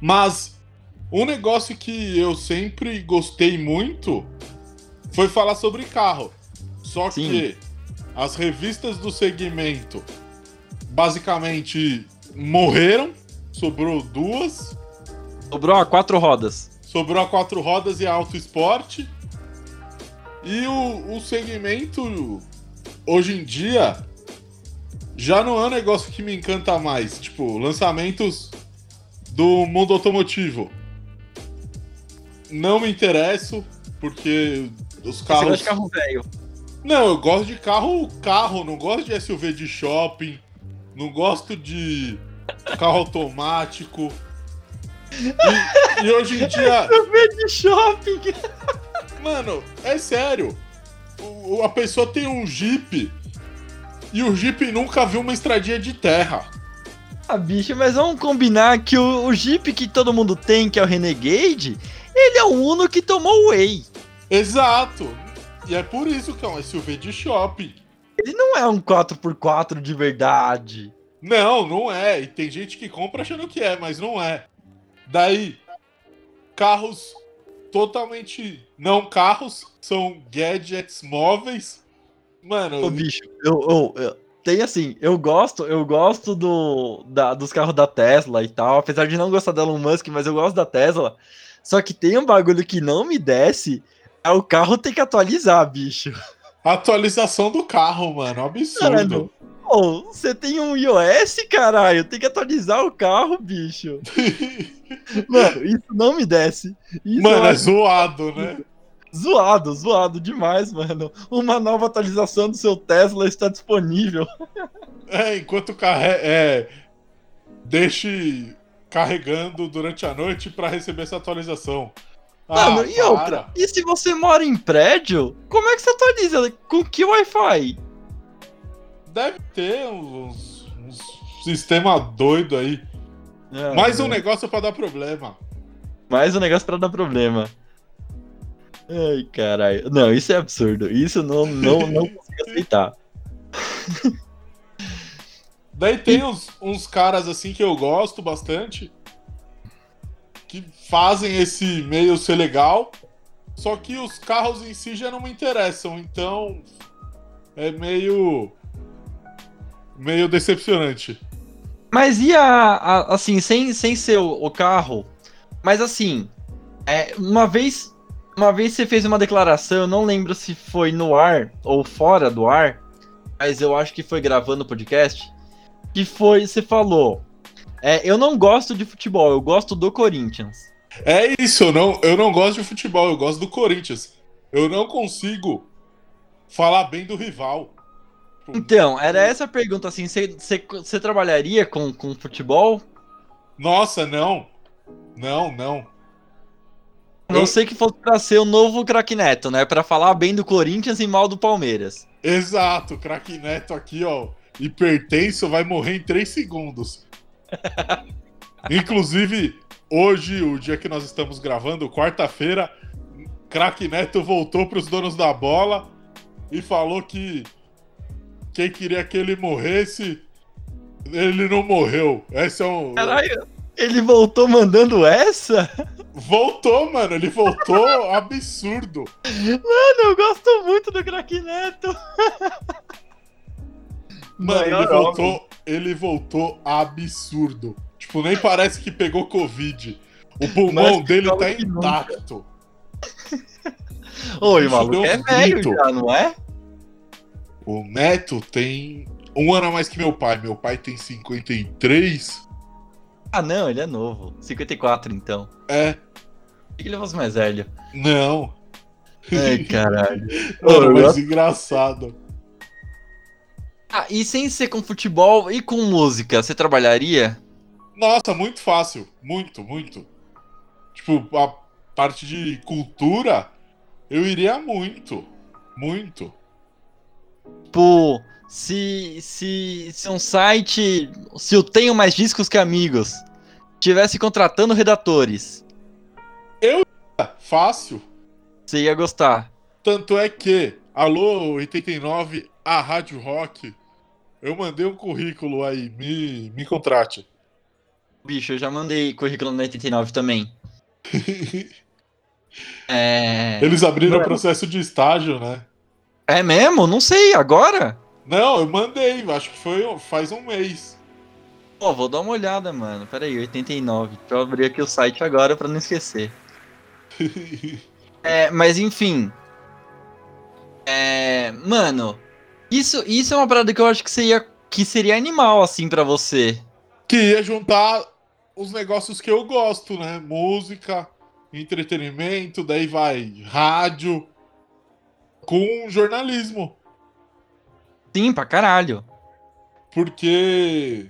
Mas um negócio que eu sempre gostei muito foi falar sobre carro. Só Sim. que as revistas do segmento basicamente morreram, sobrou duas, Sobrou a quatro rodas. sobrou a quatro rodas e a auto esporte. E o, o segmento hoje em dia já não é um negócio que me encanta mais. Tipo, lançamentos do mundo automotivo. Não me interesso, porque os Você carros. gosta de carro velho. Não, eu gosto de carro, carro, não gosto de SUV de shopping, não gosto de carro automático. E, e hoje em dia, de shopping. mano, é sério. O- o- a pessoa tem um Jeep e o Jeep nunca viu uma estradinha de terra. Ah, bicho, mas vamos combinar que o, o Jeep que todo mundo tem, que é o Renegade, ele é o Uno que tomou Whey. Exato. E é por isso que é um SUV de shopping. Ele não é um 4x4 de verdade. Não, não é. E tem gente que compra achando que é, mas não é. Daí, carros totalmente não carros, são gadgets móveis. Mano, Ô, bicho, eu, eu, eu- tem assim, eu gosto, eu gosto do, da- dos carros da Tesla e tal, apesar de não gostar da Elon Musk, mas eu gosto da Tesla. Só que tem um bagulho que não me desce, é o carro ter que atualizar, bicho. atualização do carro, mano. Absurdo. Mano, você tem um iOS, caralho, tem que atualizar o carro, bicho. Mano, isso não me desce. Isso Mano, é zoado, né? Zoado, zoado demais, mano. Uma nova atualização do seu Tesla está disponível. É, enquanto carre... é, deixe carregando durante a noite pra receber essa atualização. Ah, Mano, e para. outra? E se você mora em prédio, como é que você atualiza? Com que Wi-Fi? Deve ter uns, uns sistema doido aí. Ah, Mais um mano. negócio pra dar problema. Mais um negócio pra dar problema. Ai, caralho. Não, isso é absurdo. Isso não, não, não consigo aceitar. Daí tem uns, uns caras assim que eu gosto bastante. Que fazem esse meio ser legal. Só que os carros em si já não me interessam. Então é meio. meio decepcionante. Mas e a, a- assim, sem, sem ser o, o carro, mas assim, é, uma vez uma vez você fez uma declaração, eu não lembro se foi no ar ou fora do ar, mas eu acho que foi gravando o podcast, que foi, você falou, é, eu não gosto de futebol, eu gosto do Corinthians. É isso, eu não, eu não gosto de futebol, eu gosto do Corinthians. Eu não consigo falar bem do rival. Então, era essa a pergunta, assim, você, trabalharia com, com futebol? Nossa, não. Não, não. Não sei que fosse pra ser o novo craque Neto, né? Pra falar bem do Corinthians e mal do Palmeiras. Exato, craque Neto aqui, ó. Hipertenso vai morrer em 3 segundos. Inclusive, hoje, o dia que nós estamos gravando, quarta-feira, craque Neto voltou pros donos da bola e falou que quem queria que ele morresse, ele não morreu. Esse é um. Caralho, ele voltou mandando essa? Voltou, mano, ele voltou absurdo. Mano, eu gosto muito do craque Neto. Mano, ele voltou, ele voltou absurdo. Tipo, nem parece que pegou Covid. O pulmão Mas dele tá intacto. Oi, maluco, é velho já, não é? O Neto tem um ano a mais que meu pai. Meu pai tem 53. Ah, não, ele é novo. 54, então. É, Por que ele fosse mais velho? não. Ai, caralho. Mano, mas engraçado. Ah, e sem ser com futebol e com música, você trabalharia? Nossa, muito fácil. Muito, muito. Tipo, a parte de cultura, eu iria muito. Muito. Tipo, se, se, se um site, se eu tenho mais discos que amigos, tivesse contratando redatores, Fácil. você ia gostar. Tanto é que, alô 89, a Rádio Rock, eu mandei um currículo aí, me, me contrate. Bicho, eu já mandei currículo no 89 também. É. Eles abriram o processo de estágio, né? É mesmo? Não sei, agora? Não, eu mandei, acho que foi faz um mês. Pô, vou dar uma olhada, mano. Pera aí, 89. Deixa eu abrir aqui o site agora pra não esquecer. É, mas enfim. É, mano, isso, isso é uma parada que eu acho que seria, que seria animal, assim, pra você. que ia juntar os negócios que eu gosto, né? Música, entretenimento, daí vai rádio com jornalismo. Sim, pra caralho. Porque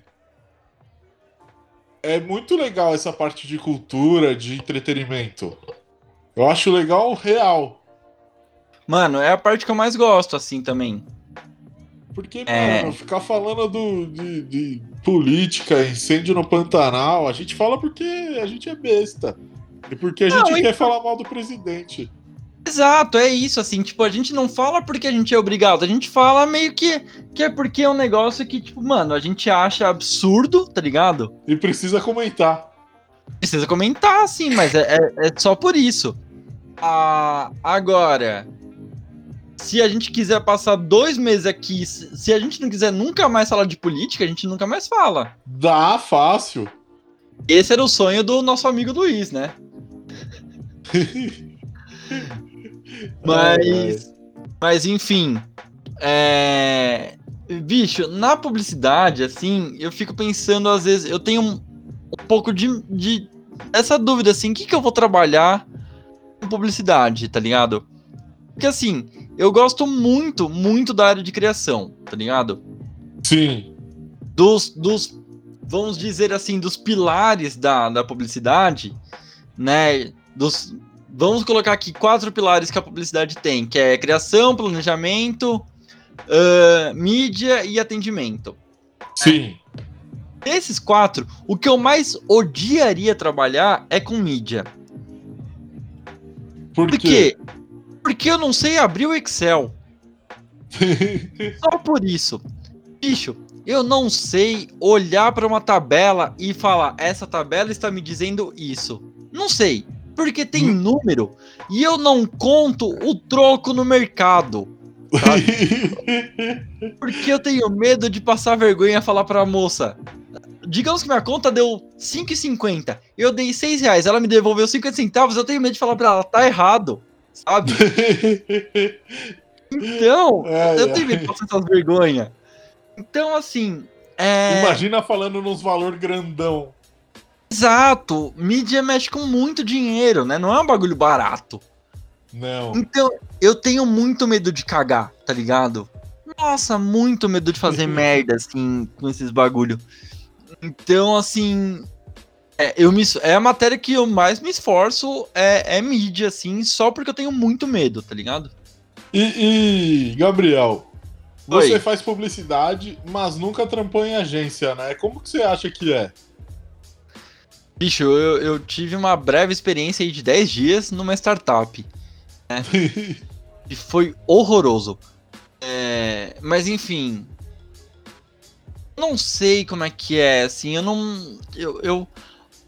é muito legal essa parte de cultura, de entretenimento. Eu acho legal real. Mano, é a parte que eu mais gosto, assim, também. Porque, É. mano, ficar falando do, de, de política, incêndio no Pantanal, a gente fala porque a gente é besta. E porque a Não, gente e- quer falar mal do presidente. Exato, é isso, assim, tipo, a gente não fala porque a gente é obrigado, a gente fala meio que, que é porque é um negócio que, tipo, mano, a gente acha absurdo, tá ligado? E precisa comentar. Precisa comentar, sim, mas é, é, é só por isso. Ah, agora, se a gente quiser passar dois meses aqui, se a gente não quiser nunca mais falar de política, a gente nunca mais fala. Dá fácil. Esse era o sonho do nosso amigo Luiz, né? Mas, mas enfim, é... bicho, na publicidade, assim, eu fico pensando às vezes, eu tenho um, um pouco de, de essa dúvida, assim, o que que eu vou trabalhar? publicidade, tá ligado? Porque assim, eu gosto muito, muito da área de criação, tá ligado? Sim. Dos, dos vamos dizer assim, dos pilares da, da publicidade, né? Dos, vamos colocar aqui quatro pilares que a publicidade tem, que é criação, planejamento, uh, mídia e atendimento. Sim. Desses quatro, o que eu mais odiaria trabalhar é com mídia. Por, Por quê? Porque eu não sei abrir o Excel. Só por isso. Bicho, eu não sei olhar para uma tabela e falar, essa tabela está me dizendo isso. Não sei. Porque tem número e eu não conto o troco no mercado. sabe? Porque eu tenho medo de passar vergonha e falar pra moça. Digamos que minha conta deu 5,50. Eu dei 6 reais, ela me devolveu 50 centavos. Eu tenho medo de falar pra ela, tá errado. Sabe? Então, Ai, eu tenho medo de passar essas vergonhas. Então, assim. É... Imagina falando nos valor grandão. Exato. Mídia mexe com muito dinheiro, né? Não é um bagulho barato. Não. Então, eu tenho muito medo de cagar, tá ligado? Nossa, muito medo de fazer merda, assim, com esses bagulho. Então, assim. É, eu me, é a matéria que eu mais me esforço, é, é mídia, assim, só porque eu tenho muito medo, tá ligado? E, e, Gabriel, você Oi. faz publicidade, mas nunca trampou em agência, né? Como que você acha que é? Bicho, eu, eu tive uma breve experiência aí de 10 dias numa startup. E foi horroroso. É, mas enfim. Não sei como é que é, assim, eu não. Eu. eu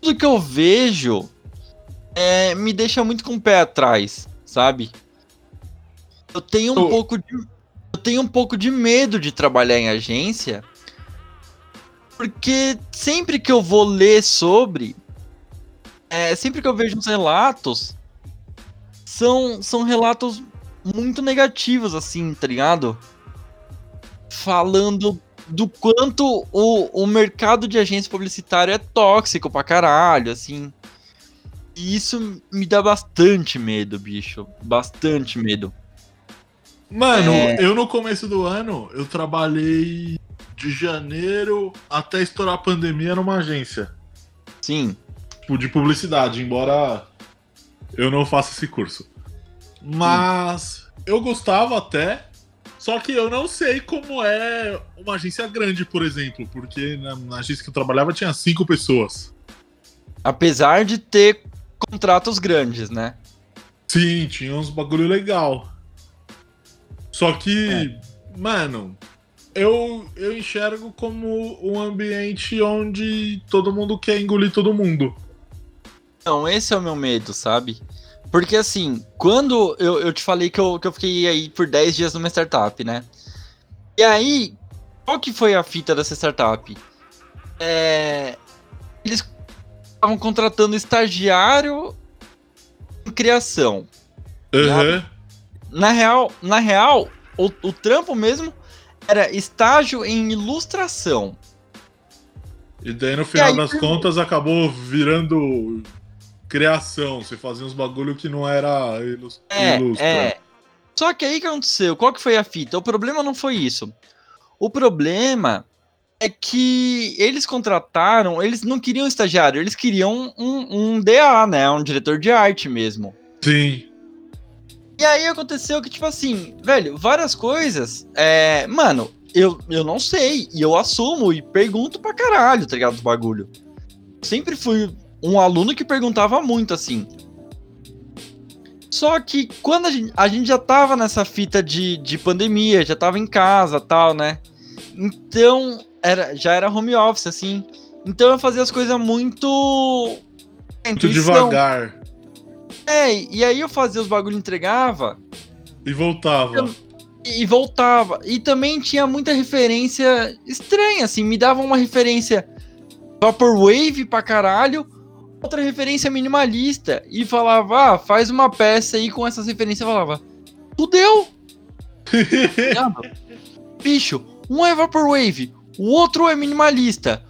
tudo que eu vejo é, me deixa muito com o pé atrás, sabe? Eu tenho um Ô. pouco de. Eu tenho um pouco de medo de trabalhar em agência. Porque sempre que eu vou ler sobre. É, sempre que eu vejo uns relatos. São, são relatos muito negativos, assim, tá ligado? Falando do quanto o, o mercado de agência publicitária é tóxico pra caralho, assim. E isso me dá bastante medo, bicho. Bastante medo. Mano, É. eu no começo do ano, eu trabalhei de janeiro até estourar a pandemia numa agência Sim. Tipo, de publicidade, embora eu não faça esse curso. Mas eu gostava até, só que eu não sei como é uma agência grande, por exemplo, porque na, na agência que eu trabalhava tinha cinco pessoas. Apesar de ter contratos grandes, né? Sim, tinha uns bagulho legal. Só que, mano, eu, eu enxergo como um ambiente onde todo mundo quer engolir todo mundo. Então, esse é o meu medo, sabe? Porque assim, quando eu, eu te falei que eu, que eu fiquei aí por 10 dias numa startup, né? E aí, qual que foi a fita dessa startup? É, eles estavam contratando estagiário em criação. Aham. Na real, na real o, o trampo mesmo era estágio em ilustração. E daí no final aí, das contas acabou virando criação. Você fazia uns bagulho que não era ilus- É, é. Só que aí que aconteceu? Qual que foi a fita? O problema não foi isso. O problema é que eles contrataram, eles não queriam estagiário, eles queriam um, um DA, né? Um diretor de arte mesmo. Sim. E aí aconteceu que, tipo assim, velho, várias coisas. É, mano, eu, eu não sei. E eu assumo e pergunto pra caralho, tá ligado? Do bagulho. Sempre fui um aluno que perguntava muito, assim. Só que quando a gente, a gente já tava nessa fita de, de pandemia, já tava em casa tal, né? Então, era, já era home office, assim. Então eu fazia as coisas muito. Muito intuição. devagar. É, e aí eu fazia os bagulho entregava E voltava. e voltava. E também tinha muita referência estranha, assim, me dava uma referência Vaporwave pra caralho, outra referência minimalista. E falava, ah, faz uma peça aí com essas referências. Eu falava, fudeu! Bicho, um é Vaporwave, o outro é minimalista.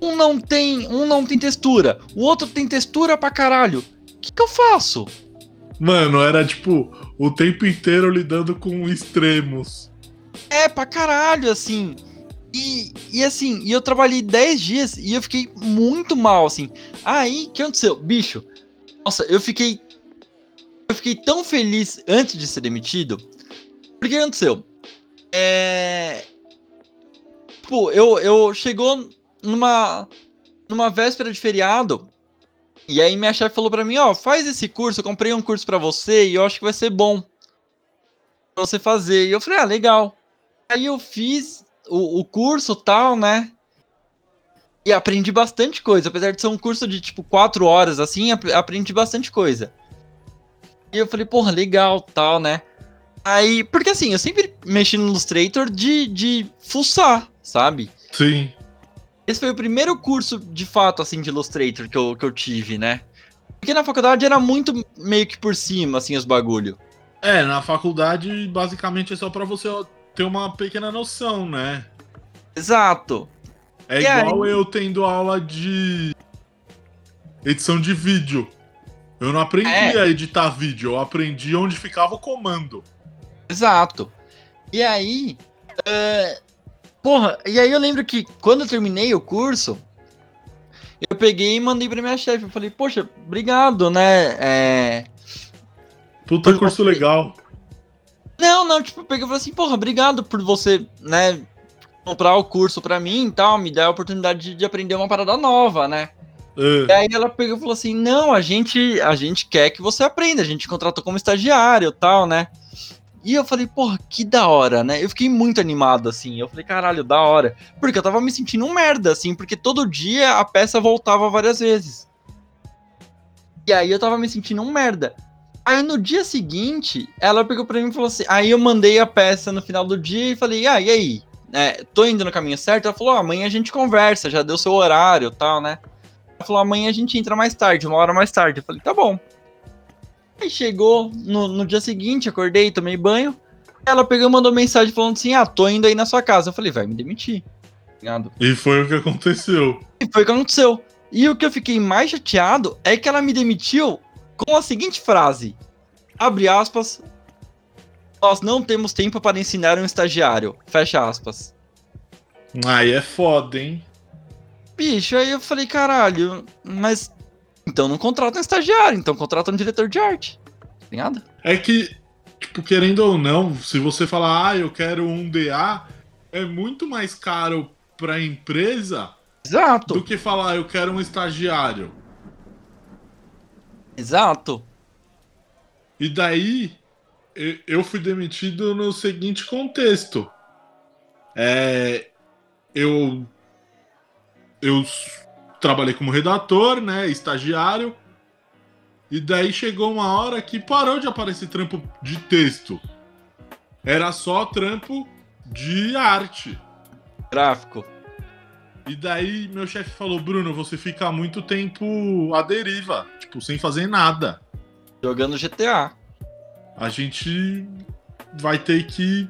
Um não tem, um não tem textura, o outro tem textura pra caralho. O que, que eu faço? Mano, era tipo o tempo inteiro lidando com extremos. É, pra caralho, assim. E, e assim, e eu trabalhei 10 dias e eu fiquei muito mal, assim. Aí, o que aconteceu? Bicho, nossa, eu fiquei. Eu fiquei tão feliz antes de ser demitido. Porque o que aconteceu? É. Pô, eu, eu chegou numa. numa véspera de feriado. E aí minha chefe falou pra mim, ó, faz esse curso, eu comprei um curso pra você e eu acho que vai ser bom pra você fazer. E eu falei, ah, legal. Aí eu fiz o, o curso tal, né? E aprendi bastante coisa. Apesar de ser um curso de tipo quatro horas, assim, ap- aprendi bastante coisa. E eu falei, porra, legal, tal, né? Aí, porque assim, eu sempre mexi no Illustrator de, de fuçar, sabe? Sim. Esse foi o primeiro curso, de fato, assim, de Illustrator que eu, que eu tive, né? Porque na faculdade era muito meio que por cima, assim, os bagulho. É, na faculdade, basicamente é só pra você ter uma pequena noção, né? Exato. É E igual aí? eu tendo aula de edição de vídeo. Eu não aprendi É. a editar vídeo, eu aprendi onde ficava o comando. Exato. E aí. é, Porra, e aí eu lembro que quando eu terminei o curso, eu peguei e mandei pra minha chefe. Eu falei, poxa, obrigado, né? É... Puta Por- curso legal. Não, não, tipo, eu peguei e falei assim, porra, obrigado por você, né, comprar o curso pra mim e tal, me dar a oportunidade de, de aprender uma parada nova, né? E É. aí ela pegou e falou assim, não, a gente, a gente quer que você aprenda, a gente te contratou como estagiário e tal, né? E eu falei, porra, que da hora, né? Eu fiquei muito animado, assim. Eu falei, caralho, da hora. Porque eu tava me sentindo um merda, assim, porque todo dia a peça voltava várias vezes. E aí eu tava me sentindo um merda. Aí no dia seguinte, ela pegou pra mim e falou assim. Aí eu mandei a peça no final do dia e falei, ah, e aí? É, tô indo no caminho certo? Ela falou, ah, amanhã a gente conversa, já deu seu horário e tal, né? Ela falou, amanhã a gente entra mais tarde, uma hora mais tarde. Eu falei, tá bom. Aí chegou no, no dia seguinte, acordei, tomei banho. Ela pegou e mandou mensagem falando assim: Ah, tô indo aí na sua casa. Eu falei, vai me demitir. Ligado? E foi o que aconteceu. E foi o que aconteceu. E o que eu fiquei mais chateado é que ela me demitiu com a seguinte frase: abre aspas. Nós não temos tempo para ensinar um estagiário. Fecha aspas. Aí é foda, hein? Bicho, aí eu falei, caralho, mas. Então não contrata um estagiário, então contrata um diretor de arte. Tá Ligado? É que, tipo, querendo ou não, se você falar, ah, eu quero um DA, é muito mais caro pra empresa Exato, do que falar, eu quero um estagiário. Exato. E daí, eu fui demitido no seguinte contexto. É, eu, eu trabalhei como redator, né, estagiário, e daí chegou uma hora que parou de aparecer trampo de texto. Era só trampo de arte. Gráfico. E daí meu chefe falou, Bruno, você fica muito tempo à deriva, tipo, sem fazer nada. Jogando GTA. a gente vai ter que.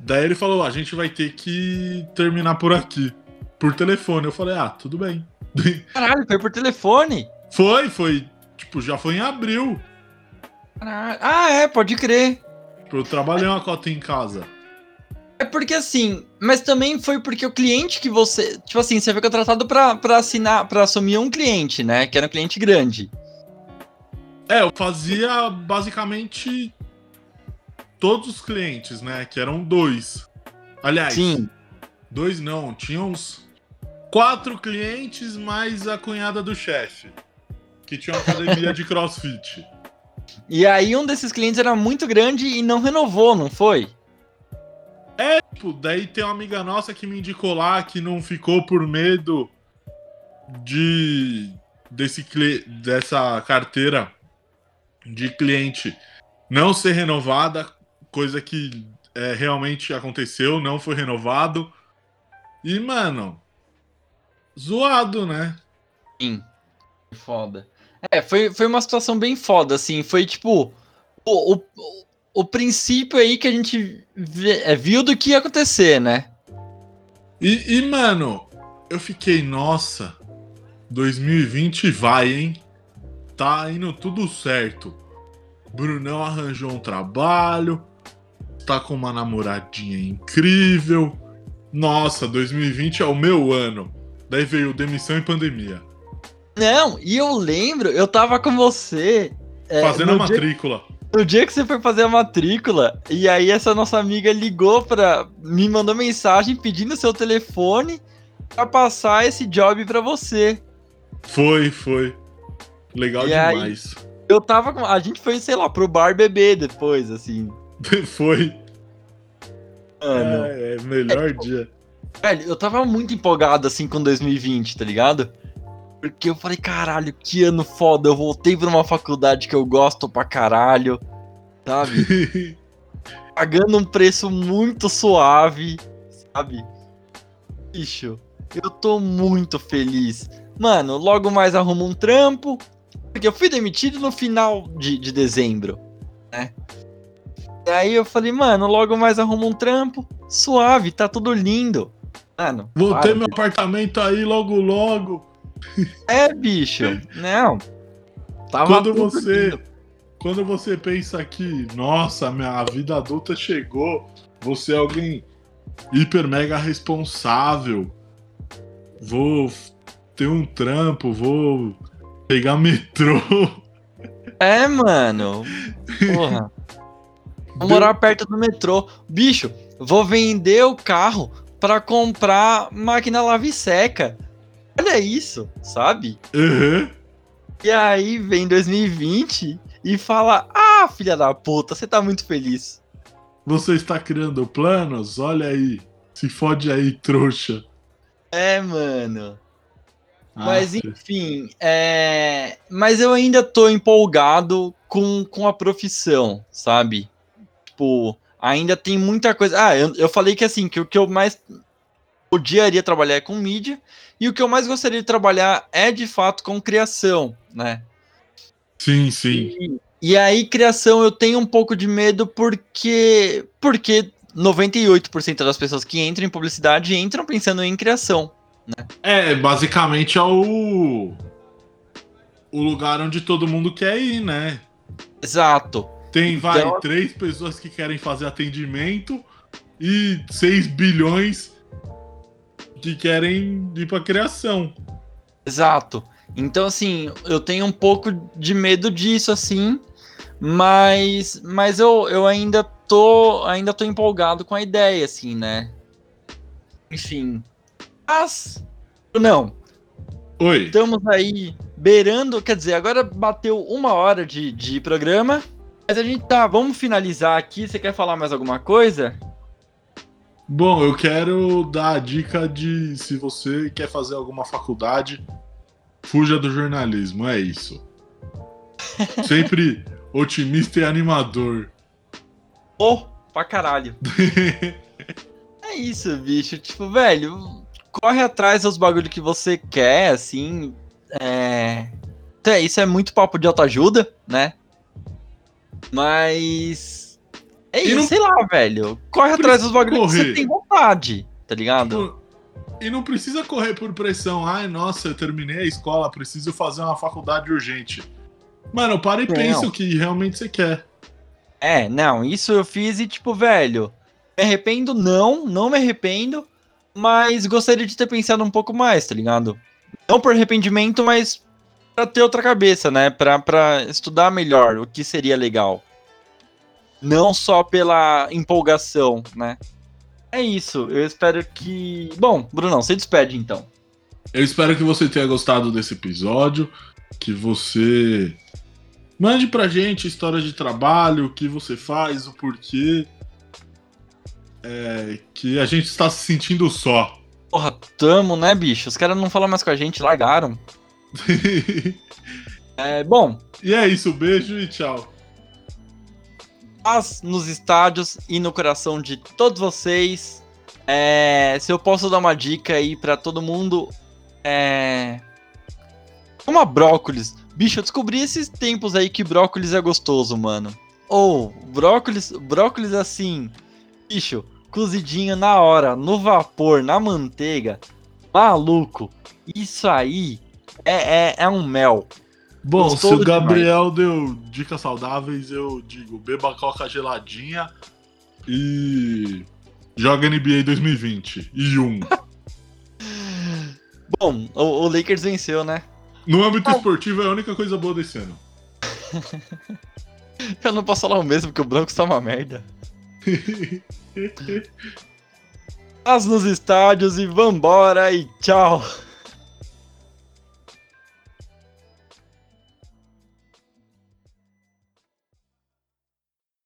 Daí ele falou: a gente vai ter que terminar por aqui. Por telefone. Eu falei: ah, tudo bem. Caralho, foi por telefone? foi, foi. Tipo, já foi em abril. Caralho. Ah, é, pode crer. Eu trabalhei uma cota em casa. É porque assim, mas também foi porque o cliente que você. Tipo assim, você foi contratado pra, pra assinar, pra assumir um cliente, né? Que era um cliente grande. É, eu fazia basicamente todos os clientes, né? Que eram dois. Aliás, Sim. dois não, tinha uns quatro clientes mais a cunhada do chefe. Que tinha uma academia de crossfit. E aí um desses clientes era muito grande e não renovou, não foi? Tipo, daí tem uma amiga nossa que me indicou lá que não ficou por medo de desse dessa carteira de cliente não ser renovada, coisa que é, realmente aconteceu, não foi renovado. E, mano, zoado, né? Sim. Foda. É, foi, foi uma situação bem foda, assim. Foi tipo. O, o, o princípio aí que a gente é, viu do que ia acontecer, né? E, e, mano, eu fiquei, nossa, 2020 vai, hein? Tá indo tudo certo. Brunão arranjou um trabalho, tá com uma namoradinha incrível. Nossa, 2020 é o meu ano. Daí veio demissão e pandemia. Não, e eu lembro, eu tava com você. é, Fazendo a no dia- matrícula. No dia que você foi fazer a matrícula, e aí essa nossa amiga ligou pra. me mandou mensagem pedindo seu telefone pra passar esse job pra você. Foi, foi. Legal E aí? demais. Eu tava com. A gente foi, sei lá, pro bar beber depois, assim. Foi. Mano. É, é melhor dia. Velho, eu tava muito empolgado, assim, com 2020, tá ligado? Porque eu falei, caralho, que ano foda. Eu voltei pra uma faculdade que eu gosto pra caralho, sabe? pagando um preço muito suave, sabe? Bicho, eu tô muito feliz. Mano, logo mais arrumo um trampo. Porque eu fui demitido no final de, de dezembro, né? E aí eu falei, mano, logo mais arrumo um trampo. Suave, tá tudo lindo. Mano, Vou para, ter meu apartamento aí logo, logo. É, bicho. Não. Tava Quando você- lindo. Quando você pensa que, nossa, minha vida adulta chegou, você é alguém hiper mega responsável. Vou ter um trampo, vou pegar metrô. É, mano. Porra. Vou morar perto do metrô. Bicho, vou vender o carro pra comprar máquina lave seca. Olha isso, sabe? Uhum. E aí vem 2020 e fala: Ah, filha da puta, você tá muito feliz. Você está criando planos? Olha aí. Se fode aí, trouxa. É, mano. Mas Ah, enfim, é... mas eu ainda tô empolgado com, com a profissão, sabe? Tipo, ainda tem muita coisa. Ah, eu, eu falei que assim, que o que eu mais odiaria trabalhar é com mídia, e o que eu mais gostaria de trabalhar é de fato com criação, né? Sim, sim. E, e aí, criação, eu tenho um pouco de medo porque. Porque 98% das pessoas que entram em publicidade entram pensando em criação. É, basicamente é o. O lugar onde todo mundo quer ir, né? Exato. Tem, vai, Então- três pessoas que querem fazer atendimento e 6 bilhões que querem ir pra criação. Exato. Então, assim, eu tenho um pouco de medo disso, assim, mas, mas eu, eu ainda tô ainda tô empolgado com a ideia, assim, né? Enfim. Mas, não, Oi. estamos aí beirando, quer dizer, agora bateu uma hora de, de programa, mas a gente tá, vamos finalizar aqui, você quer falar mais alguma coisa? Bom, eu quero dar a dica de se você quer fazer alguma faculdade, fuja do jornalismo, é isso. Sempre otimista e animador. Oh, pra caralho. É isso, bicho. Tipo, velho, corre atrás dos bagulho que você quer, assim. É. é, Isso é muito papo de autoajuda, né? Mas. É E isso, não sei lá, velho. Corre atrás dos bagulho que você tem vontade, tá ligado? Tipo, E não precisa correr por pressão. Ai, nossa, eu terminei a escola, preciso fazer uma faculdade urgente. Mano, para e Não. pensa o que realmente você quer. É, não, isso eu fiz e, tipo, velho, me arrependo? Não, não me arrependo, mas gostaria de ter pensado um pouco mais, tá ligado? Não por arrependimento, mas pra ter outra cabeça, né? Pra, pra estudar melhor o que seria legal. Não só pela empolgação, né? É isso, eu espero que. Bom, Brunão, se despede então. Eu espero que você tenha gostado desse episódio, que você mande pra gente histórias de trabalho, o que você faz, o porquê. É, que a gente está se sentindo só. Porra, tamo, né, bicho? Os caras não falam mais com a gente, largaram. É, bom, e é isso, beijo e tchau. Paz nos estádios e no coração de todos vocês. É, se eu posso dar uma dica aí pra todo mundo, é. Uma brócolis. Bicho, eu descobri esses tempos aí que brócolis é gostoso, mano. Ou, brócolis, brócolis assim, bicho, cozidinho na hora, no vapor, na manteiga. Maluco, isso aí é, é, é um mel. Bom, se o Gabriel deu dicas saudáveis, eu digo, beba coca geladinha e joga NBA 2020 e um. Bom, o, o Lakers venceu, né? No âmbito esportivo é a única coisa boa desse ano. Eu não posso falar o mesmo, porque o Broncos tá uma merda. As nos estádios e vambora e tchau.